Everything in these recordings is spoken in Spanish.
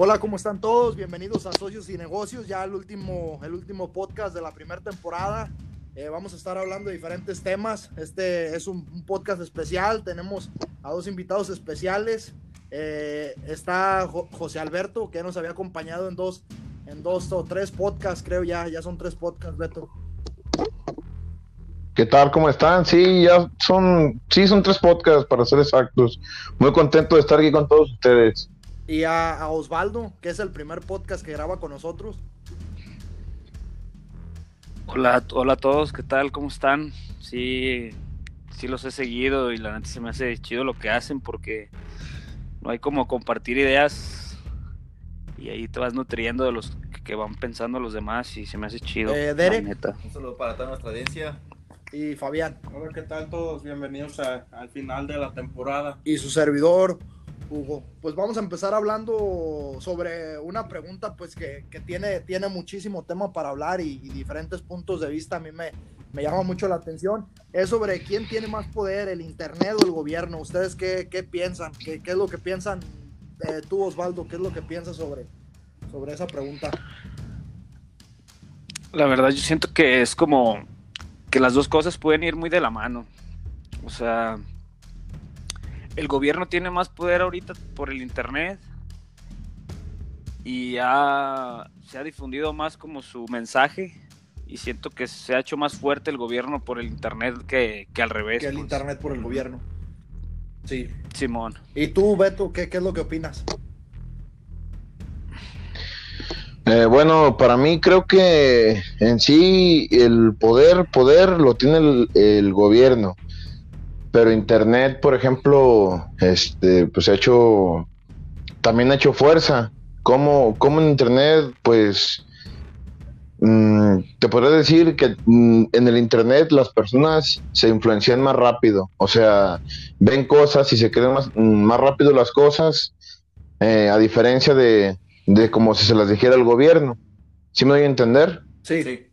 Hola, ¿cómo están todos? Bienvenidos a Socios y Negocios, ya el último, el último podcast de la primera temporada. Eh, vamos a estar hablando de diferentes temas. Este es un, podcast especial. Tenemos a dos invitados especiales. Eh, está Jo- José Alberto, que nos había acompañado en dos, en dos o tres podcasts, creo ya. Ya son tres podcasts, Beto. ¿Qué tal? ¿Cómo están? Sí, ya son, sí, son tres podcasts para ser exactos. Muy contento de estar aquí con todos ustedes. Y a, a Osvaldo, que es el primer podcast que graba con nosotros. Hola, hola a todos, ¿qué tal? ¿Cómo están? Sí, sí los he seguido y la neta se me hace chido lo que hacen porque no hay como compartir ideas y ahí te vas nutriendo de los que van pensando los demás y se me hace chido. Eh, la Derek. neta. Un saludo para toda nuestra audiencia. Y Fabián. Hola, ¿qué tal todos? Bienvenidos a- al final de la temporada. y su servidor Hugo. Pues vamos a empezar hablando sobre una pregunta pues que, que tiene, tiene muchísimo tema para hablar y, diferentes puntos de vista. A mí me, me llama mucho la atención. Es sobre quién tiene más poder, el Internet o el gobierno. ¿Ustedes qué, qué piensan? ¿Qué, qué es lo que piensan? Eh, tú, Osvaldo, ¿qué es lo que piensas sobre, sobre esa pregunta? La verdad yo siento que es como que las dos cosas pueden ir muy de la mano. O sea, el gobierno tiene más poder ahorita por el internet y ha- se ha difundido más como su mensaje y siento que se ha hecho más fuerte el gobierno por el internet que, que al revés. Que el pues. Internet por el gobierno. Sí. Simón. ¿Y tú, Beto, qué, qué es lo que opinas? Eh, bueno, para mí creo que en sí el poder, poder lo tiene el, el gobierno. Pero Internet, por ejemplo, este, pues ha hecho, también ha hecho fuerza. Como, como en Internet, pues, mm, te podría decir que mm, en el Internet las personas se influencian más rápido. O sea, ven cosas y se creen más, mm, más rápido las cosas, eh, a diferencia de, de como si se las dijera el gobierno. ¿Sí me doy a entender? Sí.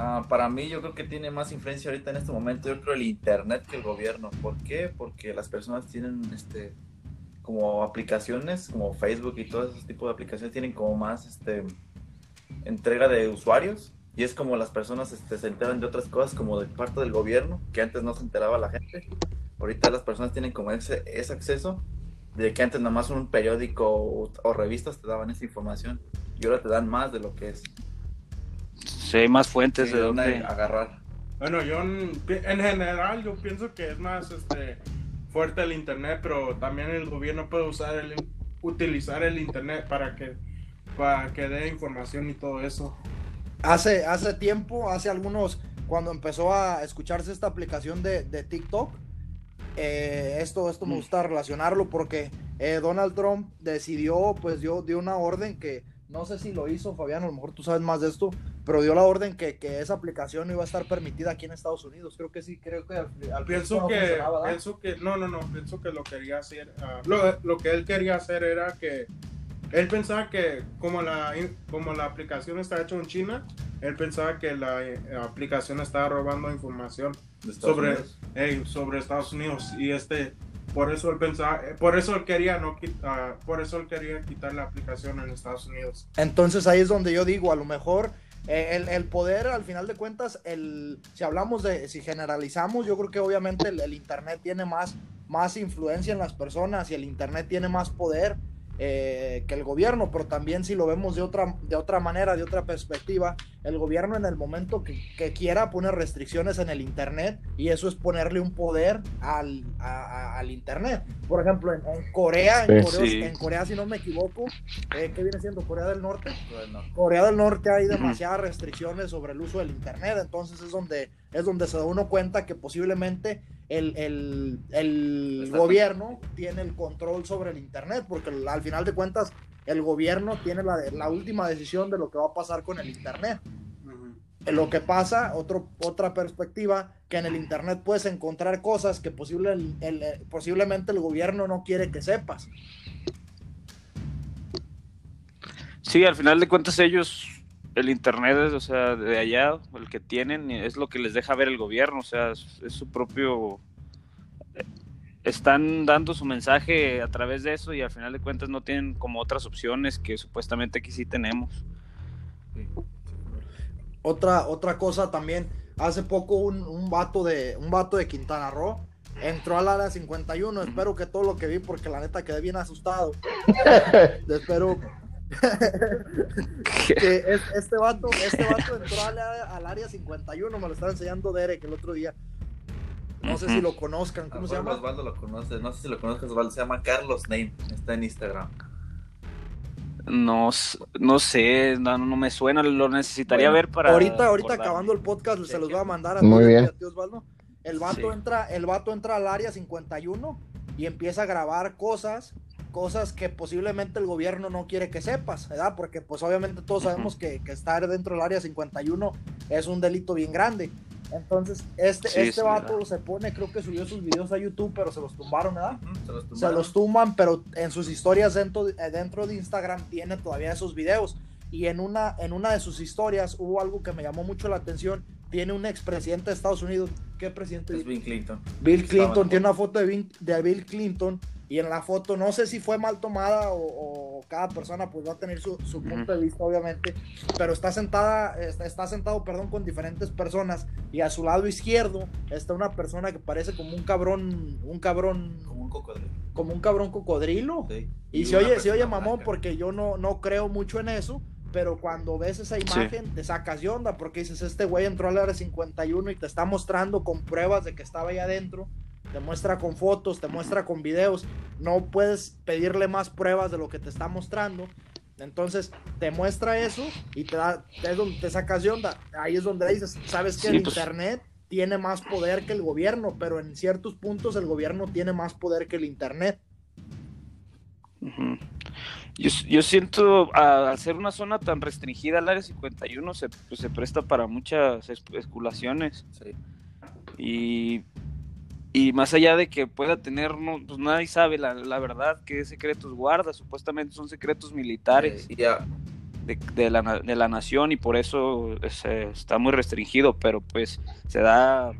Ah, para mí yo creo que tiene más influencia ahorita en este momento, yo creo el internet que el gobierno. ¿Por qué? Porque las personas tienen este como aplicaciones como Facebook y todo ese tipo de aplicaciones tienen como más este entrega de usuarios y es como las personas este, se enteran de otras cosas como de parte del gobierno que antes no se enteraba la gente. Ahorita las personas tienen como ese, ese acceso de que antes nada más un periódico o revistas te daban esa información y ahora te dan más de lo que es. Sí, hay más fuentes Sí, de de dónde donde... agarrar. Bueno, yo en, en general yo pienso que es más este fuerte el internet, pero también el gobierno puede usar el utilizar el internet para que para que dé información y todo eso. Hace, hace tiempo, hace algunos, cuando empezó a escucharse esta aplicación de, de TikTok, eh, esto, esto me Mm. gusta relacionarlo porque eh, Donald Trump decidió, pues dio, dio una orden que, no sé si lo hizo, Fabián, a lo mejor tú sabes más de esto, pero dio la orden que, que esa aplicación no iba a estar permitida aquí en Estados Unidos. Creo que sí, creo que al, al principio Pienso no que pienso que no, no, no, pienso que lo quería hacer ah, lo, lo que él quería hacer era que él pensaba que como la como la aplicación está hecha en China, él pensaba que la eh, aplicación estaba robando información Estados sobre, sobre Estados Unidos. Y este por eso él pensaba eh, por eso él quería no quit- ah, por eso él quería quitar la aplicación en Estados Unidos. Entonces ahí es donde yo digo, a lo mejor eh, el, el poder, al final de cuentas, el, si hablamos de, si generalizamos, yo creo que obviamente el, el Internet tiene más, más influencia en las personas y el Internet tiene más poder eh, que el gobierno, pero también si lo vemos de otra, de otra manera, de otra perspectiva, el gobierno en el momento que, que quiera pone restricciones en el Internet y eso es ponerle un poder al, a- a- al Internet. Por ejemplo, en, en Corea, en. Corea Sí. en Corea, si no me equivoco, eh, ¿qué viene siendo Corea del Norte? Bueno, Corea del Norte hay demasiadas restricciones sobre el uso del internet, entonces es donde es donde se da uno cuenta que posiblemente el, el- el gobierno tiene el control sobre el internet, porque al final de cuentas el gobierno tiene la, la última decisión de lo que va a pasar con el internet. Ujú. Lo que pasa, otro, otra perspectiva, que en el internet puedes encontrar cosas que posible, el- el- posiblemente el gobierno no quiere que sepas. Sí, al final de cuentas ellos, el internet es, o sea, de allá, el que tienen, es lo que les deja ver el gobierno, o sea, es, es su propio, están dando su mensaje a través de eso y al final de cuentas no tienen como otras opciones que supuestamente aquí sí tenemos. Otra, otra cosa también, hace poco un, un, vato de, un vato de Quintana Roo entró al área 51, espero que todo lo que vi, porque la neta quedé bien asustado. espero que este vato, este vato entró al, al, área 51, me lo estaba enseñando Derek el otro día. No sé si lo conozcan, ¿cómo se llama? Osvaldo lo conoce, no sé si lo conozcas, Osvaldo, se llama Carlos Name, está en Instagram. No, no sé, no, no me suena, lo necesitaría ver para. Ahorita, ahorita acabando el podcast, se los voy a mandar a, Muy bien. a Osvaldo. El vato, entra, el vato entra al área 51 y empieza a grabar cosas, cosas que posiblemente el gobierno no quiere que sepas, ¿verdad? Porque pues obviamente todos sabemos que, que estar dentro del área 51 es un delito bien grande. Entonces, este, Sí, este sí, vato se pone, creo que subió sus videos a YouTube, pero se los tumbaron, ¿verdad? Se los Se tumbaron. los tumban, pero en sus historias dentro, de- eh, dentro de Instagram tiene todavía esos videos. Y en una, en una de sus historias hubo algo que me llamó mucho la atención. Tiene un expresidente de Estados Unidos. ¿Qué presidente? Es Bill Clinton. Bill Estaba Clinton. en Tiene una foto de Bill, de Bill Clinton. Y en la foto, no sé si fue mal tomada o, o cada persona pues va a tener su, su punto de vista, obviamente. Pero está sentada, está, está sentado, perdón, con diferentes personas. Y a su lado izquierdo está una persona que parece como un cabrón, un cabrón, Como un cocodrilo. como un cabrón cocodrilo. sí. Y, se una oye, se oye mamón blanca. porque yo no, no creo mucho en eso, pero cuando ves esa imagen te sacas de onda porque dices, este güey entró al área 51 y te está mostrando con pruebas de que estaba ahí adentro, te muestra con fotos, te muestra con videos, no puedes pedirle más pruebas de lo que te está mostrando. Entonces te muestra eso y te da, es donde te sacas de onda. Ahí es donde dices, sabes que Sí, el pues- internet tiene más poder que el gobierno, pero en ciertos puntos el gobierno tiene más poder que el internet. Yo, yo siento, a- al ser una zona tan restringida, el área 51 se, pues, se presta para muchas es- especulaciones. Sí. Y, y más allá de que pueda tener, no, pues nadie sabe la, la verdad qué secretos guarda. Supuestamente son secretos militares de, de la, de la nación y por eso es, eh, está muy restringido, pero pues se da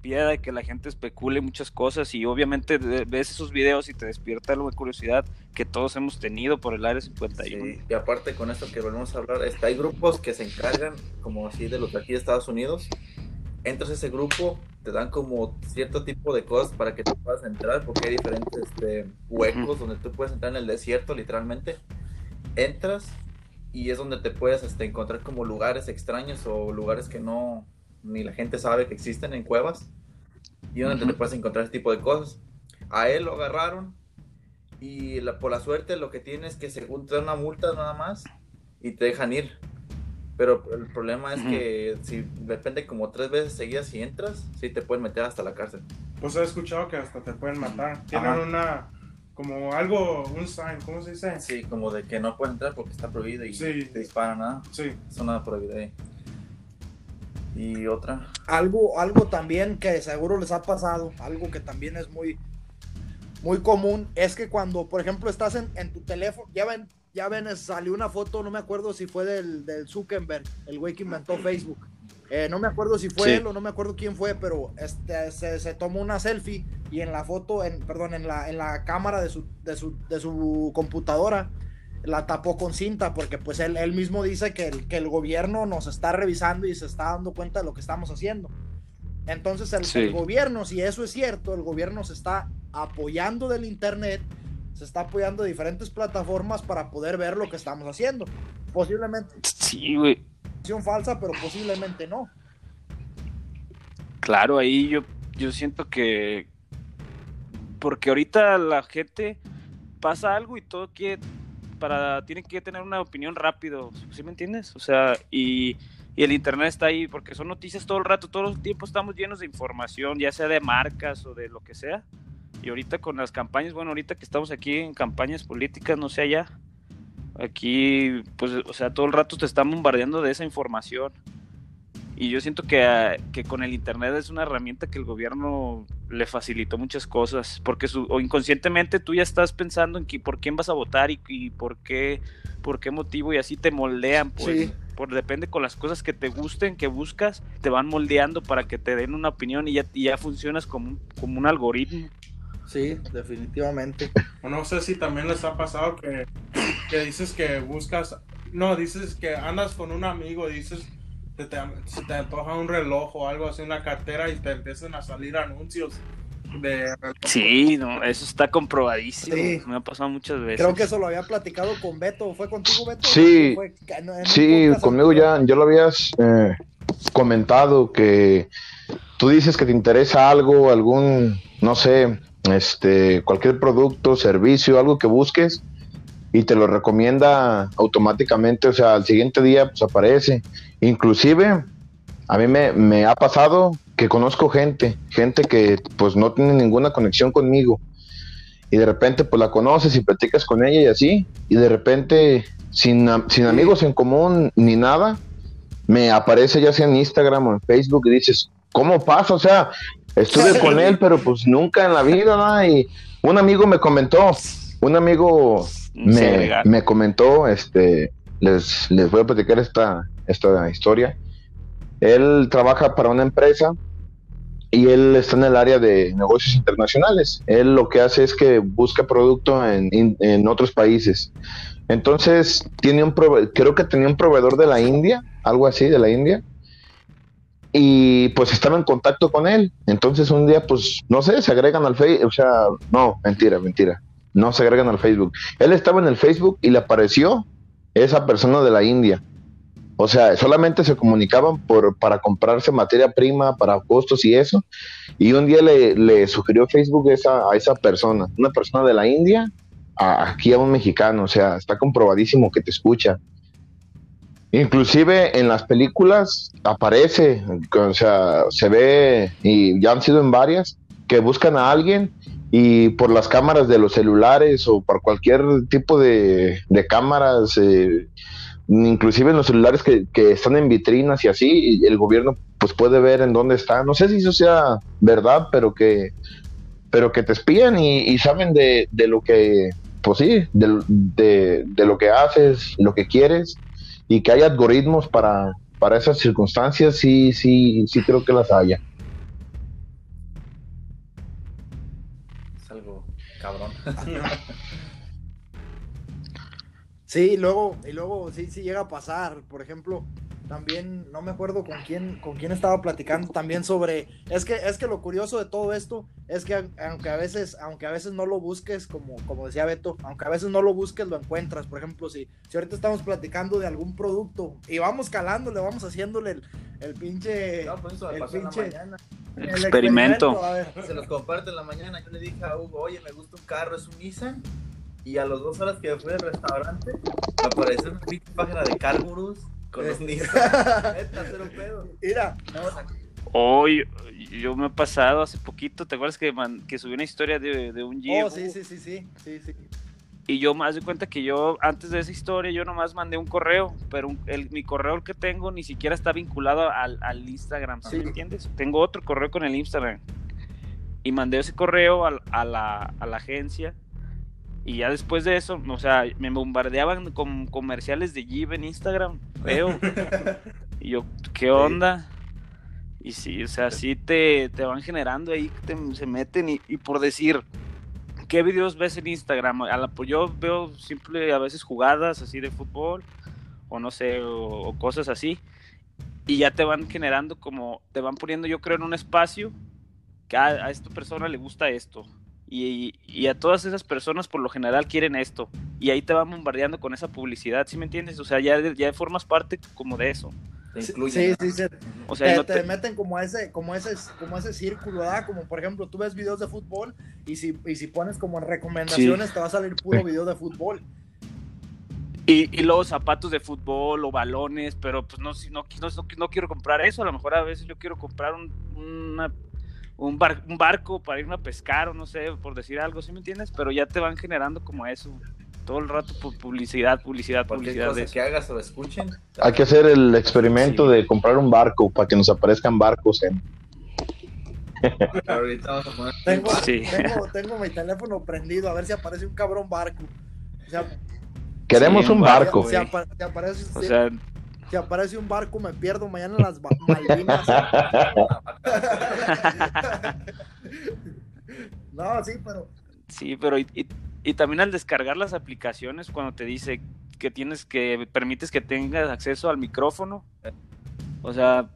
pie de que la gente especule muchas cosas y obviamente ves esos videos y te despierta algo de curiosidad que todos hemos tenido por el área 51. Sí, y aparte con esto que volvemos a hablar, este, hay grupos que se encargan, como así de los de aquí de Estados Unidos. Entras a ese grupo, te dan como cierto tipo de cosas para que tú puedas entrar, porque hay diferentes este, huecos donde tú puedes entrar en el desierto, literalmente. Entras y es donde te puedes este, encontrar como lugares extraños o lugares que no ni la gente sabe que existen en cuevas y donde Ujú. te puedes encontrar ese tipo de cosas. A él lo agarraron y la- por la suerte lo que tiene es que según te dan una multa nada más y te dejan ir. Pero el problema es que si depende como tres veces seguidas si entras, sí te pueden meter hasta la cárcel. Pues he escuchado que hasta te pueden matar. Tienen Ajá. una, como algo, un sign, ¿cómo se dice? Sí, como de que no pueden entrar porque está prohibido y Sí. te disparan nada. Sí. Zona prohibida ahí. Y otra. algo, algo también que seguro les ha pasado, algo que también es muy, muy común, es que cuando, por ejemplo, estás en, en tu teléfono, ya ven, ya ven, salió una foto, no me acuerdo si fue del, del Zuckerberg, el güey que inventó Facebook. Eh, no me acuerdo si fue Sí. él o no me acuerdo quién fue, pero este, se, se tomó una selfie y en la foto, en, perdón, en la, en la cámara de su, de su, de su computadora, la tapó con cinta porque pues él, él mismo dice que el, que el gobierno nos está revisando y se está dando cuenta de lo que estamos haciendo. Entonces el, Sí. el gobierno, si eso es cierto, el gobierno se está apoyando del Internet, se está apoyando de diferentes plataformas para poder ver lo que estamos haciendo. Posiblemente Sí, güey. falsa, pero posiblemente no. Claro, ahí yo, yo siento que. Porque ahorita la gente pasa algo y todo quiere. Para, tiene que tener una opinión rápido, ¿sí me entiendes? O sea, y, y el internet está ahí porque son noticias todo el rato, todo el tiempo estamos llenos de información, ya sea de marcas o de lo que sea. Y ahorita con las campañas, bueno, ahorita que estamos aquí en campañas políticas, no sé allá, aquí, pues, o sea, todo el rato te están bombardeando de esa información. Y yo siento que, ah, que con el Internet es una herramienta que el gobierno le facilitó muchas cosas, porque su, o inconscientemente tú ya estás pensando en que, por quién vas a votar y, y por, qué, por qué motivo y así te moldean. Pues, Sí. por, depende con las cosas que te gusten, que buscas, te van moldeando para que te den una opinión y ya, y ya funcionas como un, como un algoritmo. Sí, definitivamente. O no sé si también les ha pasado que, que dices que buscas, no, dices que andas con un amigo, dices, te, te, se te antoja un reloj o algo así, una cartera y te empiezan a salir anuncios de. Sí, no, eso está comprobadísimo. Sí. Me ha pasado muchas veces. Creo que eso lo había platicado con Beto. ¿Fue contigo, Beto? Sí. Fue- que no, en Sí, conmigo ya, ya lo habías eh, comentado que tú dices que te interesa algo, algún, no sé, este, cualquier producto, servicio, algo que busques y te lo recomienda automáticamente, o sea, al siguiente día pues aparece. Inclusive, a mí me, me ha pasado que conozco gente, gente que pues no tiene ninguna conexión conmigo y de repente pues la conoces y platicas con ella y así y de repente sin, sin amigos en común ni nada me aparece ya sea en Instagram o en Facebook y dices ¿cómo pasa? o sea estuve con él pero pues nunca en la vida ¿no? y un amigo me comentó un amigo me, me comentó este les, les voy a platicar esta, esta historia él trabaja para una empresa y él está en el área de negocios internacionales. Él lo que hace es que busca producto en, in- en otros países. Entonces, tiene un prove- creo que tenía un proveedor de la India, algo así, de la India. Y pues estaba en contacto con él. Entonces, un día, pues, no sé, se agregan al Facebook. O sea, no, mentira, mentira. No se agregan al Facebook. Él estaba en el Facebook y le apareció esa persona de la India. O sea, solamente se comunicaban por, para comprarse materia prima, para costos y eso. Y un día le, le sugirió Facebook esa, a esa persona, una persona de la India, aquí a un mexicano. O sea, está comprobadísimo que te escucha. Inclusive en las películas aparece, o sea, se ve, y ya han sido en varias, que buscan a alguien y por las cámaras de los celulares o por cualquier tipo de, de cámaras, eh, inclusive en los celulares que, que están en vitrinas y así, el gobierno pues puede ver en dónde está. No sé si eso sea verdad, pero que pero que te espían y, saben de, de lo que, pues sí, de, de lo que haces, lo que quieres, y que hay algoritmos para, para esas circunstancias, sí, sí, sí creo que las haya. Es algo cabrón. Sí, y luego, y luego sí, sí llega a pasar. Por ejemplo, también no me acuerdo con quién, con quién estaba platicando también sobre. Es que, es que lo curioso de todo esto es que aunque a veces, aunque a veces no lo busques, como, como decía Beto, aunque a veces no lo busques, lo encuentras. Por ejemplo, si, si ahorita estamos platicando de algún producto y vamos calándole, vamos haciéndole el, el pinche. No, pues eso el pinche- mañana. el Experimento. a ver. Se los comparto en la mañana. Yo le dije a Hugo, oye, me gusta un carro, es un Nissan. Y a las dos horas que fui al restaurante, me apareció una pinche página de Carburus con los pedo. Mira, Hoy yo me he pasado hace poquito, ¿te acuerdas que, man- que subí una historia de, de un Jeep? oh, sí, sí, sí, sí, sí, sí. Y yo más de cuenta que yo, antes de esa historia, yo nomás mandé un correo, pero un- el, mi correo que tengo ni siquiera está vinculado al, al Instagram, ¿sí Sí. me entiendes? Tengo otro correo con el Instagram. Y mandé ese correo a, la, a la agencia. Y ya después de eso, o sea, me bombardeaban con comerciales de Jeep en Instagram, feo. y yo, ¿qué onda? Y sí, o sea, sí te, te van generando ahí, te- se meten y, y por decir, ¿qué videos ves en Instagram? A la, pues yo veo simple a veces jugadas así de fútbol o no sé, o, o cosas así. Y ya te van generando como, te van poniendo yo creo en un espacio que a, a esta persona le gusta esto. Y, y a todas esas personas por lo general quieren esto. Y ahí te van bombardeando con esa publicidad, ¿sí me entiendes? O sea, ya, ya formas parte como de eso. Te Sí, incluyen. sí, sí, sí. O sea, te, no te te- meten como a ese, como ese, como ese círculo, ¿verdad? Como por ejemplo, tú ves videos de fútbol y si, y si pones como en recomendaciones, te va a salir puro video de fútbol. Y, y luego zapatos de fútbol o balones, pero pues no, no, no, no quiero comprar eso. A lo mejor a veces yo quiero comprar un, una- un, bar- un barco para irme a pescar o no sé, por decir algo, ¿sí me entiendes? Pero ya te van generando como eso. Todo el rato pu- publicidad, publicidad, publicidad de que hagas o escuchen. Hay que hacer el experimento Sí. de comprar un barco para que nos aparezcan barcos en... Ahorita vamos a poner. Tengo, Sí. tengo, tengo mi teléfono prendido a ver si aparece un cabrón barco. O sea, Queremos Sí, un barco. si, apa- si aparece, O sea, si aparece un barco, me pierdo mañana en las Malvinas. No, sí, pero. Sí, pero y, y, también al descargar las aplicaciones, cuando te dice que tienes que, permites que tengas acceso al micrófono, o sea,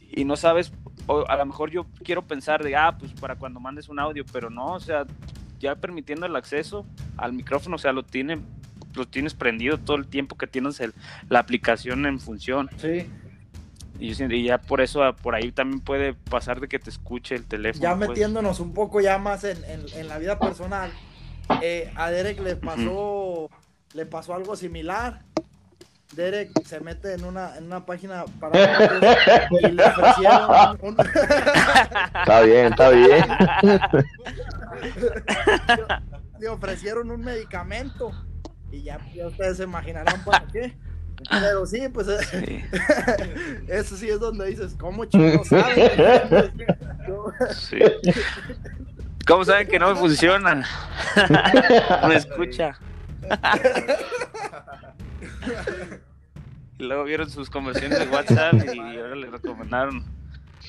y no sabes, o a lo mejor yo quiero pensar de, ah, pues para cuando mandes un audio, pero no, o sea, ya permitiendo el acceso al micrófono, o sea, lo tiene, lo tienes prendido todo el tiempo que tienes el, la aplicación en función. Sí. Y, ya por eso, por ahí también puede pasar de que te escuche el teléfono. Ya pues. metiéndonos un poco ya más en, en, la vida personal, eh, a Derek le pasó, le pasó algo similar. Derek se mete en una, en una página para y le ofrecieron un... Está bien, está bien. le ofrecieron un medicamento y ya, ya ustedes se imaginarán para qué. Pero sí, pues eh, eso sí es donde dices, ¿cómo chicos saben? Sí. ¿Cómo saben que no me funciona? no escucha. y luego vieron sus conversiones de WhatsApp y ahora le recomendaron.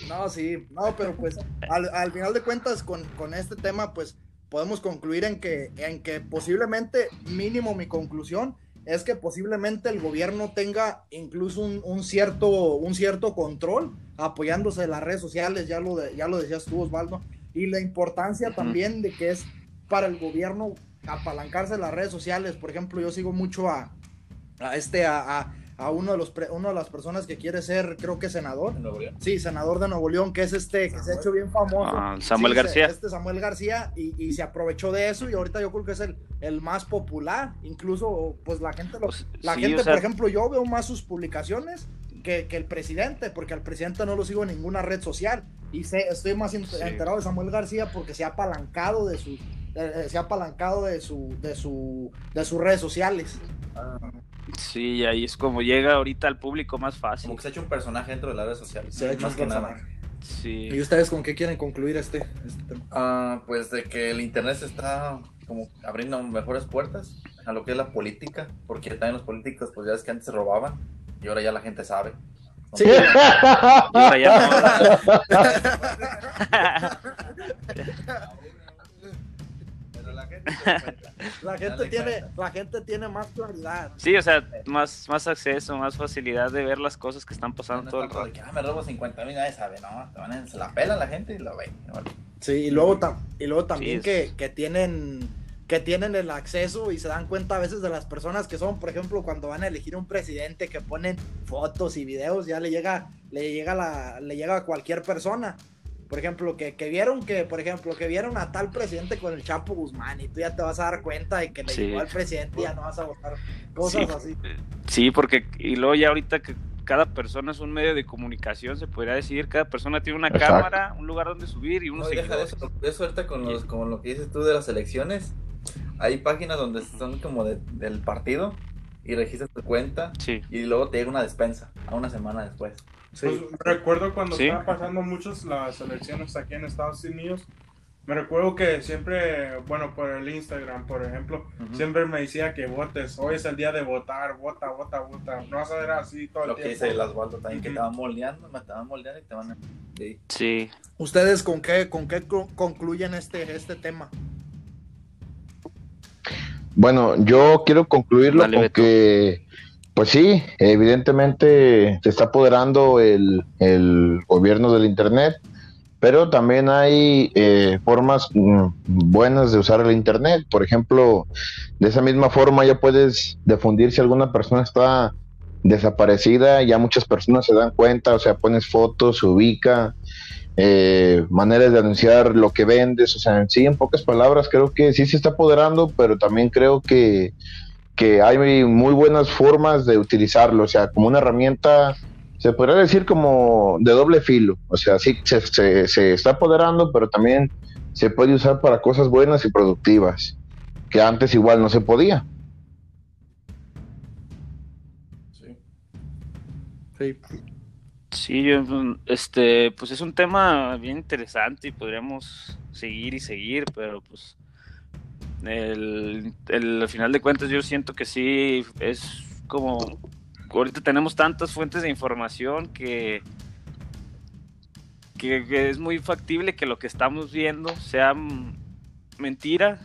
No, sí, no, pero pues al, al final de cuentas con, con, este tema, pues podemos concluir en que, en que posiblemente, mínimo mi conclusión, es que posiblemente el gobierno tenga incluso un, cierto, un cierto control apoyándose en las redes sociales, ya lo, ya lo decías tú, Osvaldo, y la importancia también de que es para el gobierno apalancarse en las redes sociales. Por ejemplo, yo sigo mucho a, a este, a, a uno de los una de las personas que quiere ser, creo que senador. Sí, senador de Nuevo León, que es este, que se ha hecho bien famoso. Ah, Samuel García. Este Samuel García, y, se aprovechó de eso, y ahorita yo creo que es el, el más popular. Incluso, pues la gente, pues, la gente, por ejemplo, yo veo más sus publicaciones que, el presidente, porque al presidente no lo sigo en ninguna red social. Y sé, estoy más enterado de Samuel García porque se ha apalancado de su, eh, se ha apalancado de su, de su, de sus redes sociales. Ah. Sí, ahí es como llega ahorita al público más fácil. Como que se ha hecho un personaje dentro de las redes sociales. Se ha hecho más que nada. Sí. ¿Y ustedes con qué quieren concluir este, este tema? Ah, pues de que el internet se está como abriendo mejores puertas a lo que es la política, porque también los políticos, pues ya es que antes se robaban y ahora ya la gente sabe. Sí. ahora ya no. la gente tiene, la gente tiene más claridad. Sí, o sea, más, más acceso, más facilidad de ver las cosas que están pasando todo el rato. Ah, me robo 50 mil, nadie sabe, no, se la pela la gente y lo ve. Sí, y luego, y luego también que, que tienen que tienen el acceso y se dan cuenta a veces de las personas que son, por ejemplo, cuando van a elegir un presidente que ponen fotos y videos, ya le llega, le llega la, le llega a cualquier persona por ejemplo, que, vieron que, por ejemplo, que vieron a tal presidente con el Chapo Guzmán y tú ya te vas a dar cuenta de que le llegó al presidente y ya no vas a votar cosas así. Sí, porque y luego ya ahorita que cada persona es un medio de comunicación, se podría decir, cada persona tiene una cámara, un lugar donde subir y unos no, seguidores. Eso, ahorita con, los, con lo que dices tú de las elecciones, hay páginas donde son como del partido y registras tu cuenta y luego te llega una despensa a una semana después. Pues, recuerdo cuando estaban pasando muchas las elecciones aquí en Estados Unidos. Me recuerdo que siempre, bueno, por el Instagram, por ejemplo, siempre me decía que votes. Hoy es el día de votar, vota, vota, vota. No vas a ver así todo Lo el tiempo. Lo que dice el Osvaldo también, que te van moldeando, me te van moldeando y te van a... Sí. ¿Ustedes con qué, con qué concluyen este, este tema? Bueno, yo quiero concluirlo con que pues sí, evidentemente se está apoderando el, gobierno del Internet, pero también hay eh, formas mm, buenas de usar el Internet. Por ejemplo, de esa misma forma ya puedes difundir si alguna persona está desaparecida, ya muchas personas se dan cuenta, o sea, pones fotos, se ubica, eh, maneras de anunciar lo que vendes, o sea, sí, en pocas palabras, creo que sí se está apoderando, pero también creo que que hay muy buenas formas de utilizarlo, o sea, como una herramienta, se podría decir como de doble filo, o sea, sí se, se, está apoderando, pero también se puede usar para cosas buenas y productivas, que antes igual no se podía. Sí. Sí. Sí, este, pues es un tema bien interesante y podríamos seguir y seguir, pero pues el, al final de cuentas yo siento que sí es como ahorita tenemos tantas fuentes de información que, que, es muy factible que lo que estamos viendo sea mentiras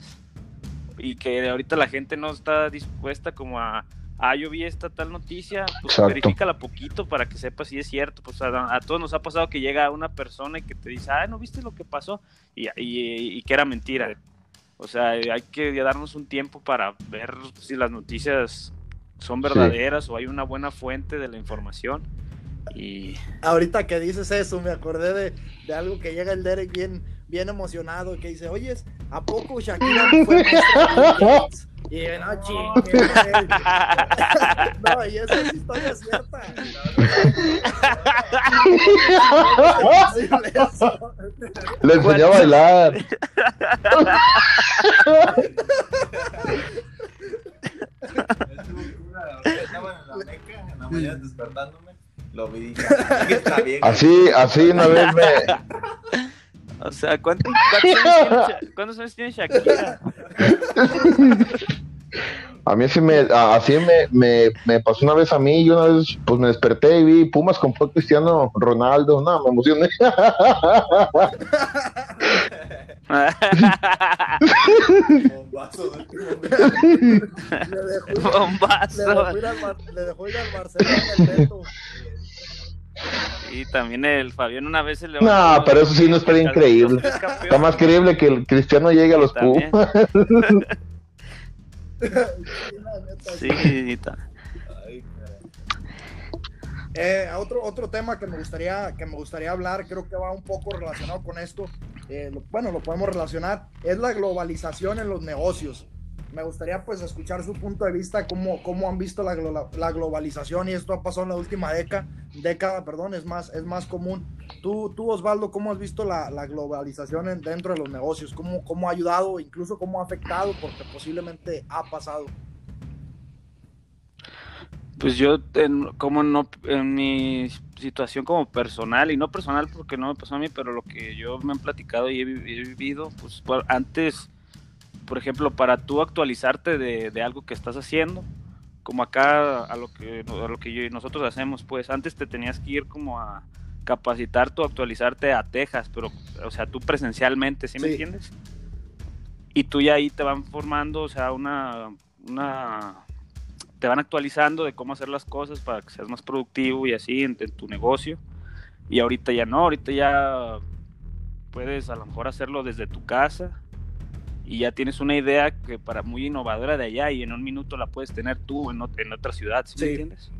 y que ahorita la gente no está dispuesta como a, ah, yo vi esta tal noticia, pues Exacto. verifícala poquito para que sepas si es cierto. Pues a, a todos nos ha pasado que llega una persona y que te dice, ah, ¿no viste lo que pasó? Y, y- y que era mentira. O sea, hay que darnos un tiempo para ver si las noticias son verdaderas o hay una buena fuente de la información. Y Ahorita que dices eso, me acordé de, de algo que llega el Derek bien, bien emocionado, que dice, oye, ¿a poco Shakira fue maestra de Bill Gates?" Y yo, no, chingue, güey". No, y esa es historia cierta. Le enseñé a bailar. Estaba en la meca, en la mañana despertándome, lo vi y dije, "Ah, está bien. Así, así una vez me, O sea, ¿cuántos, cuántos años tiene Sha- cuántos años tiene Shakira? a mí sí me, así me, me, me pasó una vez a mí, y una vez pues me desperté y vi Pumas con fue Cristiano Ronaldo, no, me emocioné. Bombazo Bombazo. le dejó ir al Barcelona. Y también el Fabián una vez se le No, pero eso sí no estaría increíble. Está más creíble que el Cristiano llegue a los. Pumas. Sí. Eh, otro, otro tema que me gustaría que me gustaría hablar, creo que va un poco relacionado con esto. eh, lo- bueno, lo podemos relacionar. Es la globalización en los negocios. Me gustaría pues escuchar su punto de vista, cómo, cómo han visto la, glo- la globalización y esto ha pasado en la última década, década, perdón, es más, es más común. Tú, tú Osvaldo, ¿cómo has visto la, la globalización en- dentro de los negocios? ¿Cómo, ¿Cómo ha ayudado, incluso cómo ha afectado? Porque posiblemente ha pasado. Pues yo, en, como no, en mi situación como personal, y no personal porque no me pasó a mí, pero lo que yo me han platicado y he, he vivido, pues antes, por ejemplo, para tú actualizarte de, de algo que estás haciendo, como acá a lo que, a lo que yo y nosotros hacemos, pues antes te tenías que ir como a capacitarte o actualizarte a Texas, pero, o sea, tú presencialmente, ¿sí me entiendes? Y tú ya ahí te van formando, o sea, una, una te van actualizando de cómo hacer las cosas para que seas más productivo y así en, en tu negocio. Y ahorita ya no, ahorita ya puedes a lo mejor hacerlo desde tu casa y ya tienes una idea que para muy innovadora de allá y en un minuto la puedes tener tú en, ot- en otra ciudad, ¿sí, Sí. me entiendes?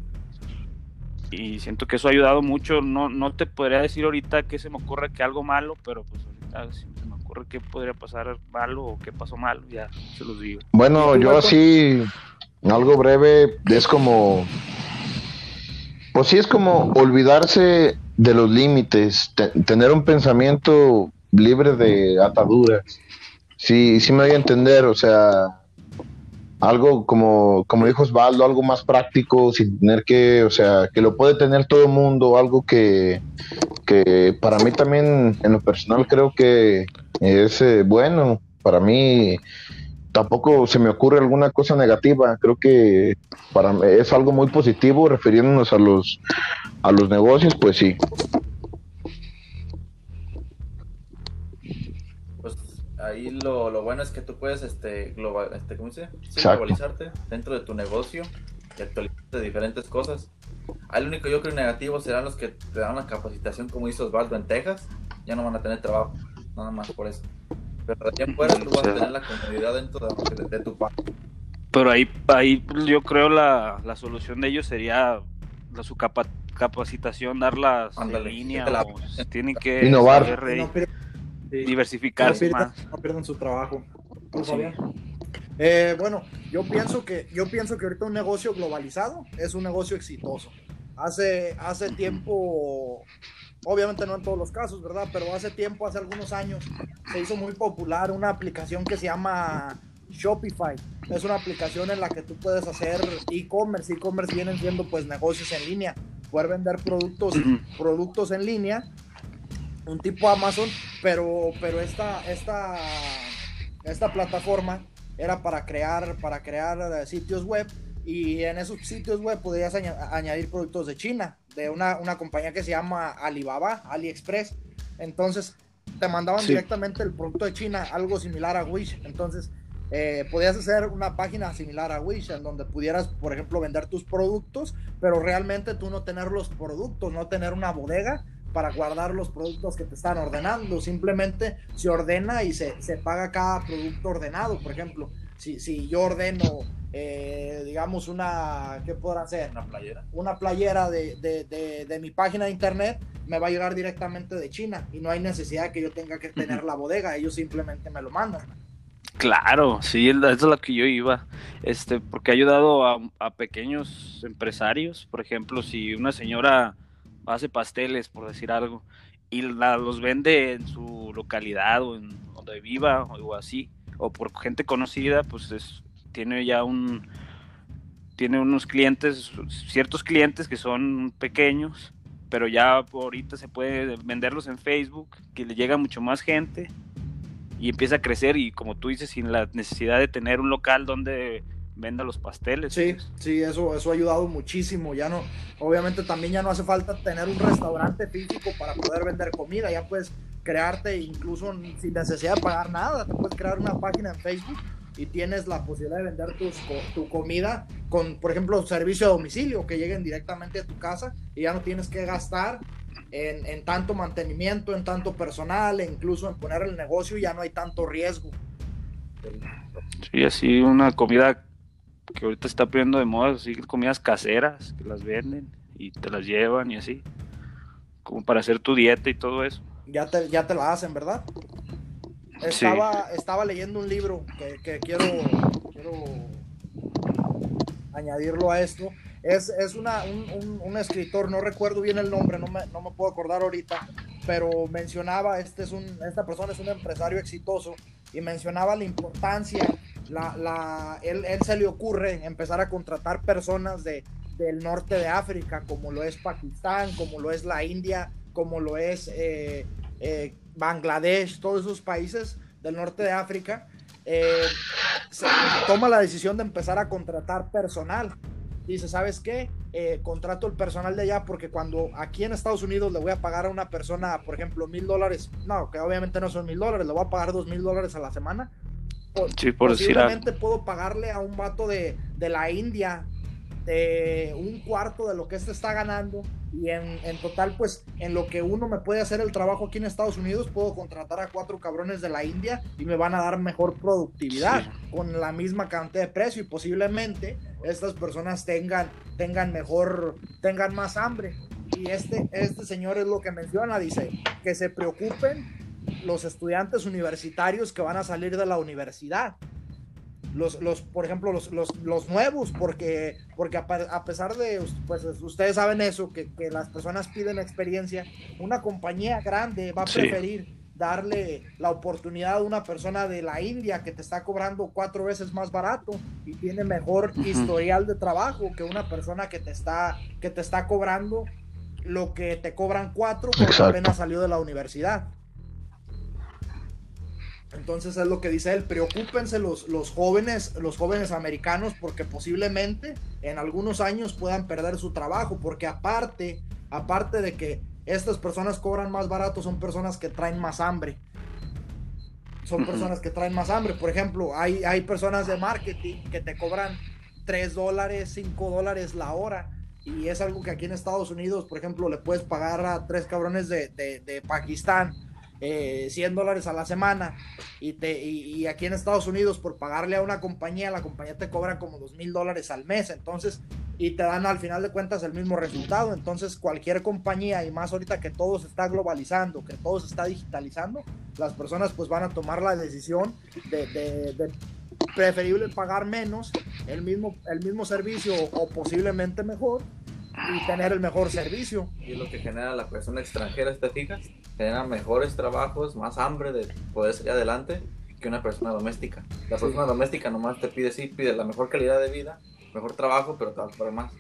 Y siento que eso ha ayudado mucho. No, no te podría decir ahorita que se me ocurre que algo malo, pero pues ahorita si se me ocurre que podría pasar malo o qué pasó malo, ya se los digo. Bueno, ¿Y tú, yo así, algo breve, es como, pues sí es como olvidarse de los límites, te- tener un pensamiento libre de ataduras. Sí, sí me voy a entender, o sea, algo como, como dijo Osvaldo, algo más práctico, sin tener que, o sea, que lo puede tener todo el mundo, algo que, que para mí también, en lo personal, creo que es eh, bueno. Para mí, tampoco se me ocurre alguna cosa negativa. Creo que para es algo muy positivo refiriéndonos a los a los negocios, pues sí. Ahí lo, lo bueno es que tú puedes, este, global, este, ¿cómo se dice? Sí, globalizarte dentro de tu negocio y actualizarte de diferentes cosas. Ahí lo único yo creo negativo serán los que te dan una capacitación como hizo Osvaldo en Texas, ya no van a tener trabajo, nada más por eso. Pero de allá afuera tú vas a tener la comodidad dentro de, de- de tu país. Pero ahí, ahí yo creo la, la solución de ellos sería la, su capa- capacitación, darlas Ándale, en línea. la- o tienen que Innovar. no sí. diversificarse no más. no pierdan su trabajo. ¿Tú, Sí. Eh, bueno, yo pienso que yo pienso que ahorita un negocio globalizado es un negocio exitoso. Hace hace tiempo, obviamente no en todos los casos, ¿verdad? Pero hace tiempo, hace algunos años, se hizo muy popular una aplicación que se llama Shopify. Es una aplicación en la que tú puedes hacer e-commerce. E-commerce vienen siendo pues negocios en línea, poder vender productos productos en línea, un tipo Amazon, pero, pero esta, esta, esta plataforma era para crear, para crear eh, sitios web y en esos sitios web podrías aña- añadir productos de China, de una, una compañía que se llama Alibaba, AliExpress. Entonces, te mandaban Sí. directamente el producto de China, algo similar a Wish. Entonces, eh, podías hacer una página similar a Wish en donde pudieras, por ejemplo, vender tus productos, pero realmente tú no tener los productos, no tener una bodega para guardar los productos que te están ordenando. Simplemente se ordena y se, se paga cada producto ordenado. Por ejemplo, si, si yo ordeno, eh, digamos, una, ¿qué podrá ser? Una playera. una playera de, de, de, de mi página de internet me va a llegar directamente de China y no hay necesidad que yo tenga que tener la bodega, ellos simplemente me lo mandan. Claro, sí, es la- eso es lo que yo iba, este, porque ha ayudado a, a pequeños empresarios, por ejemplo, si una señora hace pasteles, por decir algo, y los vende en su localidad o en donde viva o así, o por gente conocida, pues es, tiene ya un, tiene unos clientes, ciertos clientes que son pequeños, pero ya ahorita se puede venderlos en Facebook, que le llega mucho más gente y empieza a crecer y como tú dices, sin la necesidad de tener un local donde venda los pasteles. Sí, pues. sí, eso, eso ha ayudado muchísimo. Ya no, obviamente también ya no hace falta tener un restaurante físico para poder vender comida. Ya puedes crearte incluso sin necesidad de pagar nada. Te puedes crear una página en Facebook y tienes la posibilidad de vender tus, tu comida con, por ejemplo, servicio a domicilio, que lleguen directamente a tu casa y ya no tienes que gastar en, en tanto mantenimiento, en tanto personal, e incluso en poner el negocio, ya no hay tanto riesgo. Sí, así una comida que ahorita está poniendo de moda, así comidas caseras que las venden y te las llevan y así, como para hacer tu dieta y todo eso. ya te, ya te la hacen, ¿verdad? Estaba, estaba leyendo un libro que, que quiero, quiero añadirlo a esto. Es, es una, un, un- un escritor, no recuerdo bien el nombre, no me, no me puedo acordar ahorita, pero mencionaba, este es un, esta persona es un empresario exitoso y mencionaba la importancia, la, la, él, él se le ocurre empezar a contratar personas de, del norte de África, como lo es Pakistán, como lo es la India, como lo es eh, eh, Bangladesh, todos esos países del norte de África, eh, se toma la decisión de empezar a contratar personal. Dice, ¿sabes qué? Eh, contrato el personal de allá porque cuando aquí en Estados Unidos le voy a pagar a una persona, por ejemplo, mil dólares, no, que obviamente no son mil dólares, le voy a pagar dos mil dólares a la semana. Sí, por decir posiblemente puedo pagarle a un vato de, de la India de un cuarto de lo que este está ganando y en, en total pues en lo que uno me puede hacer el trabajo aquí en Estados Unidos puedo contratar a cuatro cabrones de la India y me van a dar mejor productividad Sí. con la misma cantidad de precio y posiblemente estas personas tengan tengan mejor tengan más hambre y este este señor es lo que menciona dice que se preocupen los estudiantes universitarios que van a salir de la universidad los, los por ejemplo, los, los, los nuevos, porque, porque a, pesar de, pues ustedes saben eso, que, que las personas piden experiencia, una compañía grande va a Sí. preferir darle la oportunidad a una persona de la India que te está cobrando cuatro veces más barato y tiene mejor historial de trabajo que una persona que te está, que te está cobrando lo que te cobran cuatro porque Exacto. apenas salió de la universidad. Entonces es lo que dice él, preocúpense los, los jóvenes, los jóvenes americanos, porque posiblemente en algunos años puedan perder su trabajo, porque aparte, aparte de que estas personas cobran más barato, son personas que traen más hambre. Son personas que traen más hambre. Por ejemplo, hay, hay personas de marketing que te cobran 3 dólares, 5 dólares la hora. Y es algo que aquí en Estados Unidos, por ejemplo, le puedes pagar a tres cabrones de, de- de Pakistán eh, 100 dólares a la semana. Y, te, y, aquí en Estados Unidos, por pagarle a una compañía, la compañía te cobra como 2 mil dólares al mes. Entonces, y te dan al final de cuentas el mismo resultado. Entonces, cualquier compañía, y más ahorita que todo se está globalizando, que todo se está digitalizando, las personas pues van a tomar la decisión de, de- de preferible pagar menos, el mismo, el mismo servicio o posiblemente mejor, y tener el mejor servicio. Y es lo que genera la persona extranjera, ¿te fijas? Genera mejores trabajos, más hambre de poder salir adelante que una persona doméstica. La persona doméstica nomás te pide, sí, pide la mejor calidad de vida, mejor trabajo, pero te va a cobrar más.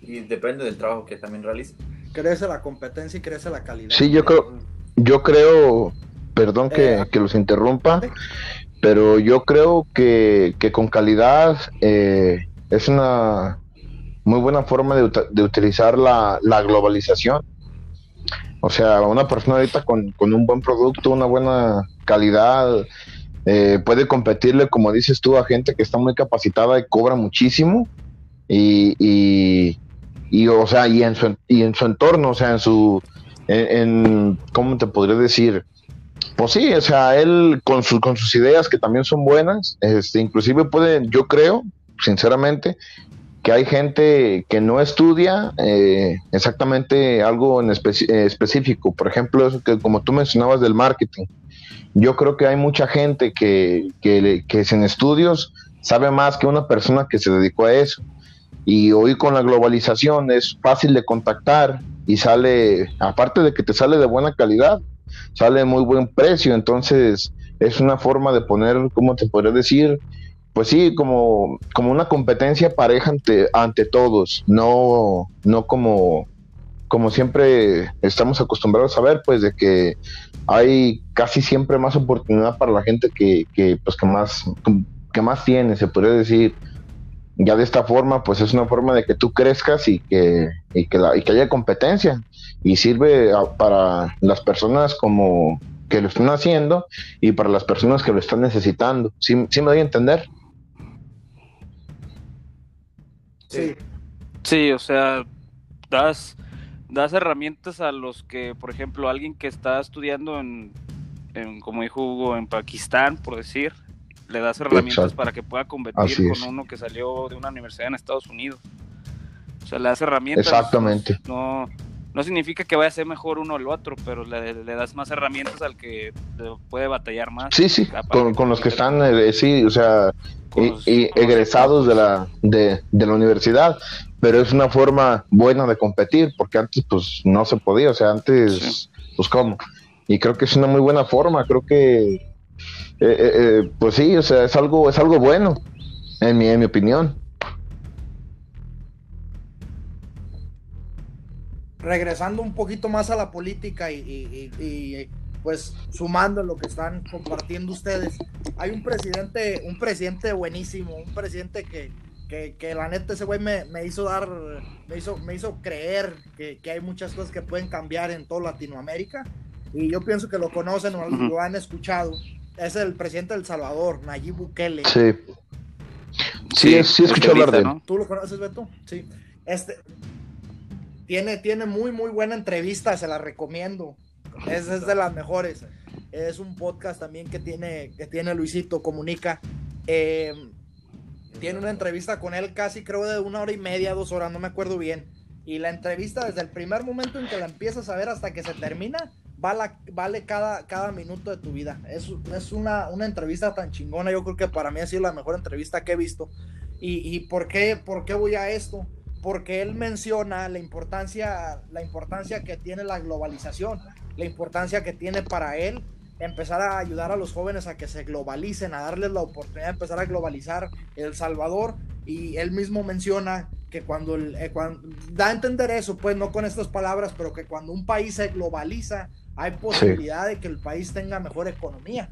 Y depende del trabajo que también realice. Crece la competencia y crece la calidad. Sí, yo creo, yo creo, perdón que, Eh, que los interrumpa, pero yo creo que, que con calidad eh, es una muy buena forma de, de utilizar la, la globalización. O sea, una persona ahorita con, un buen producto, una buena calidad, eh, puede competirle, como dices tú, a gente que está muy capacitada y cobra muchísimo. Y, y, o sea, y en, su, y en su entorno, o sea, en su, en, ¿cómo te podría decir? Pues sí, o sea, él con, sus con sus ideas que también son buenas, este, inclusive puede, yo creo, sinceramente, que hay gente que no estudia eh, exactamente algo en eh, específico. Por ejemplo, eso que como tú mencionabas del marketing. Yo creo que hay mucha gente que, que, que sin estudios sabe más que una persona que se dedicó a eso. Y hoy con la globalización es fácil de contactar y sale, aparte de que te sale de buena calidad, sale muy buen precio. Entonces es una forma de poner, ¿cómo te podría decir? Pues sí, como, como una competencia pareja ante, ante todos, no, no como, como siempre estamos acostumbrados a ver, pues de que hay casi siempre más oportunidad para la gente que, que pues que más, que más tiene, se podría decir ya de esta forma, pues es una forma de que tú crezcas y que, y que, la, y que haya competencia. Y sirve para las personas como que lo están haciendo y para las personas que lo están necesitando. ¿Sí, me doy a entender? Sí. Sí, o sea, das, das herramientas a los que, por ejemplo, alguien que está estudiando en, en como dijo Hugo, en Pakistán, por decir, le das herramientas para que pueda competir con uno que salió de una universidad en Estados Unidos. O sea, le das herramientas. Exactamente. No, no significa que vaya a ser mejor uno o el otro, pero le, das más herramientas al que puede batallar más. Sí, sí, con, los que están, eh, sí, o sea, y, egresados de la, de, la universidad, pero es una forma buena de competir, porque antes pues no se podía, o sea, antes, pues cómo. Y creo que es una muy buena forma, creo que eh, eh, eh, pues sí, o sea, es algo, es algo bueno, en mi, en mi opinión. Regresando un poquito más a la política y, pues sumando lo que están compartiendo ustedes, hay un presidente, un presidente buenísimo, un presidente que, que, la neta ese güey me, hizo dar, me hizo, me hizo creer que, que, hay muchas cosas que pueden cambiar en toda Latinoamérica y yo pienso que lo conocen o lo han escuchado es el presidente del Salvador, Nayib Bukele. Sí. Sí, sí, escuché hablar de él. ¿Tú lo conoces, Beto? Sí. Este tiene, tiene muy, muy buena entrevista, se la recomiendo. Es, es de las mejores. Es un podcast también que tiene, que tiene Luisito, comunica. Em, tiene una entrevista con él casi creo de una hora y media, dos horas, no me acuerdo bien. Y la entrevista desde el primer momento en que la empiezas a ver hasta que se termina, vale, vale cada, cada minuto de tu vida. Es, es una, una, entrevista tan chingona, yo creo que para mí ha sido la mejor entrevista que he visto. ¿Y, y por, qué, por qué voy a esto? Porque él menciona la importancia, la importancia que tiene la globalización, la importancia que tiene para él empezar a ayudar a los jóvenes a que se globalicen, a darles la oportunidad de empezar a globalizar El Salvador. Y él mismo menciona que cuando, eh, cuando, da a entender eso, pues no con estas palabras, pero que cuando un país se globaliza, hay posibilidad de que el país tenga mejor economía.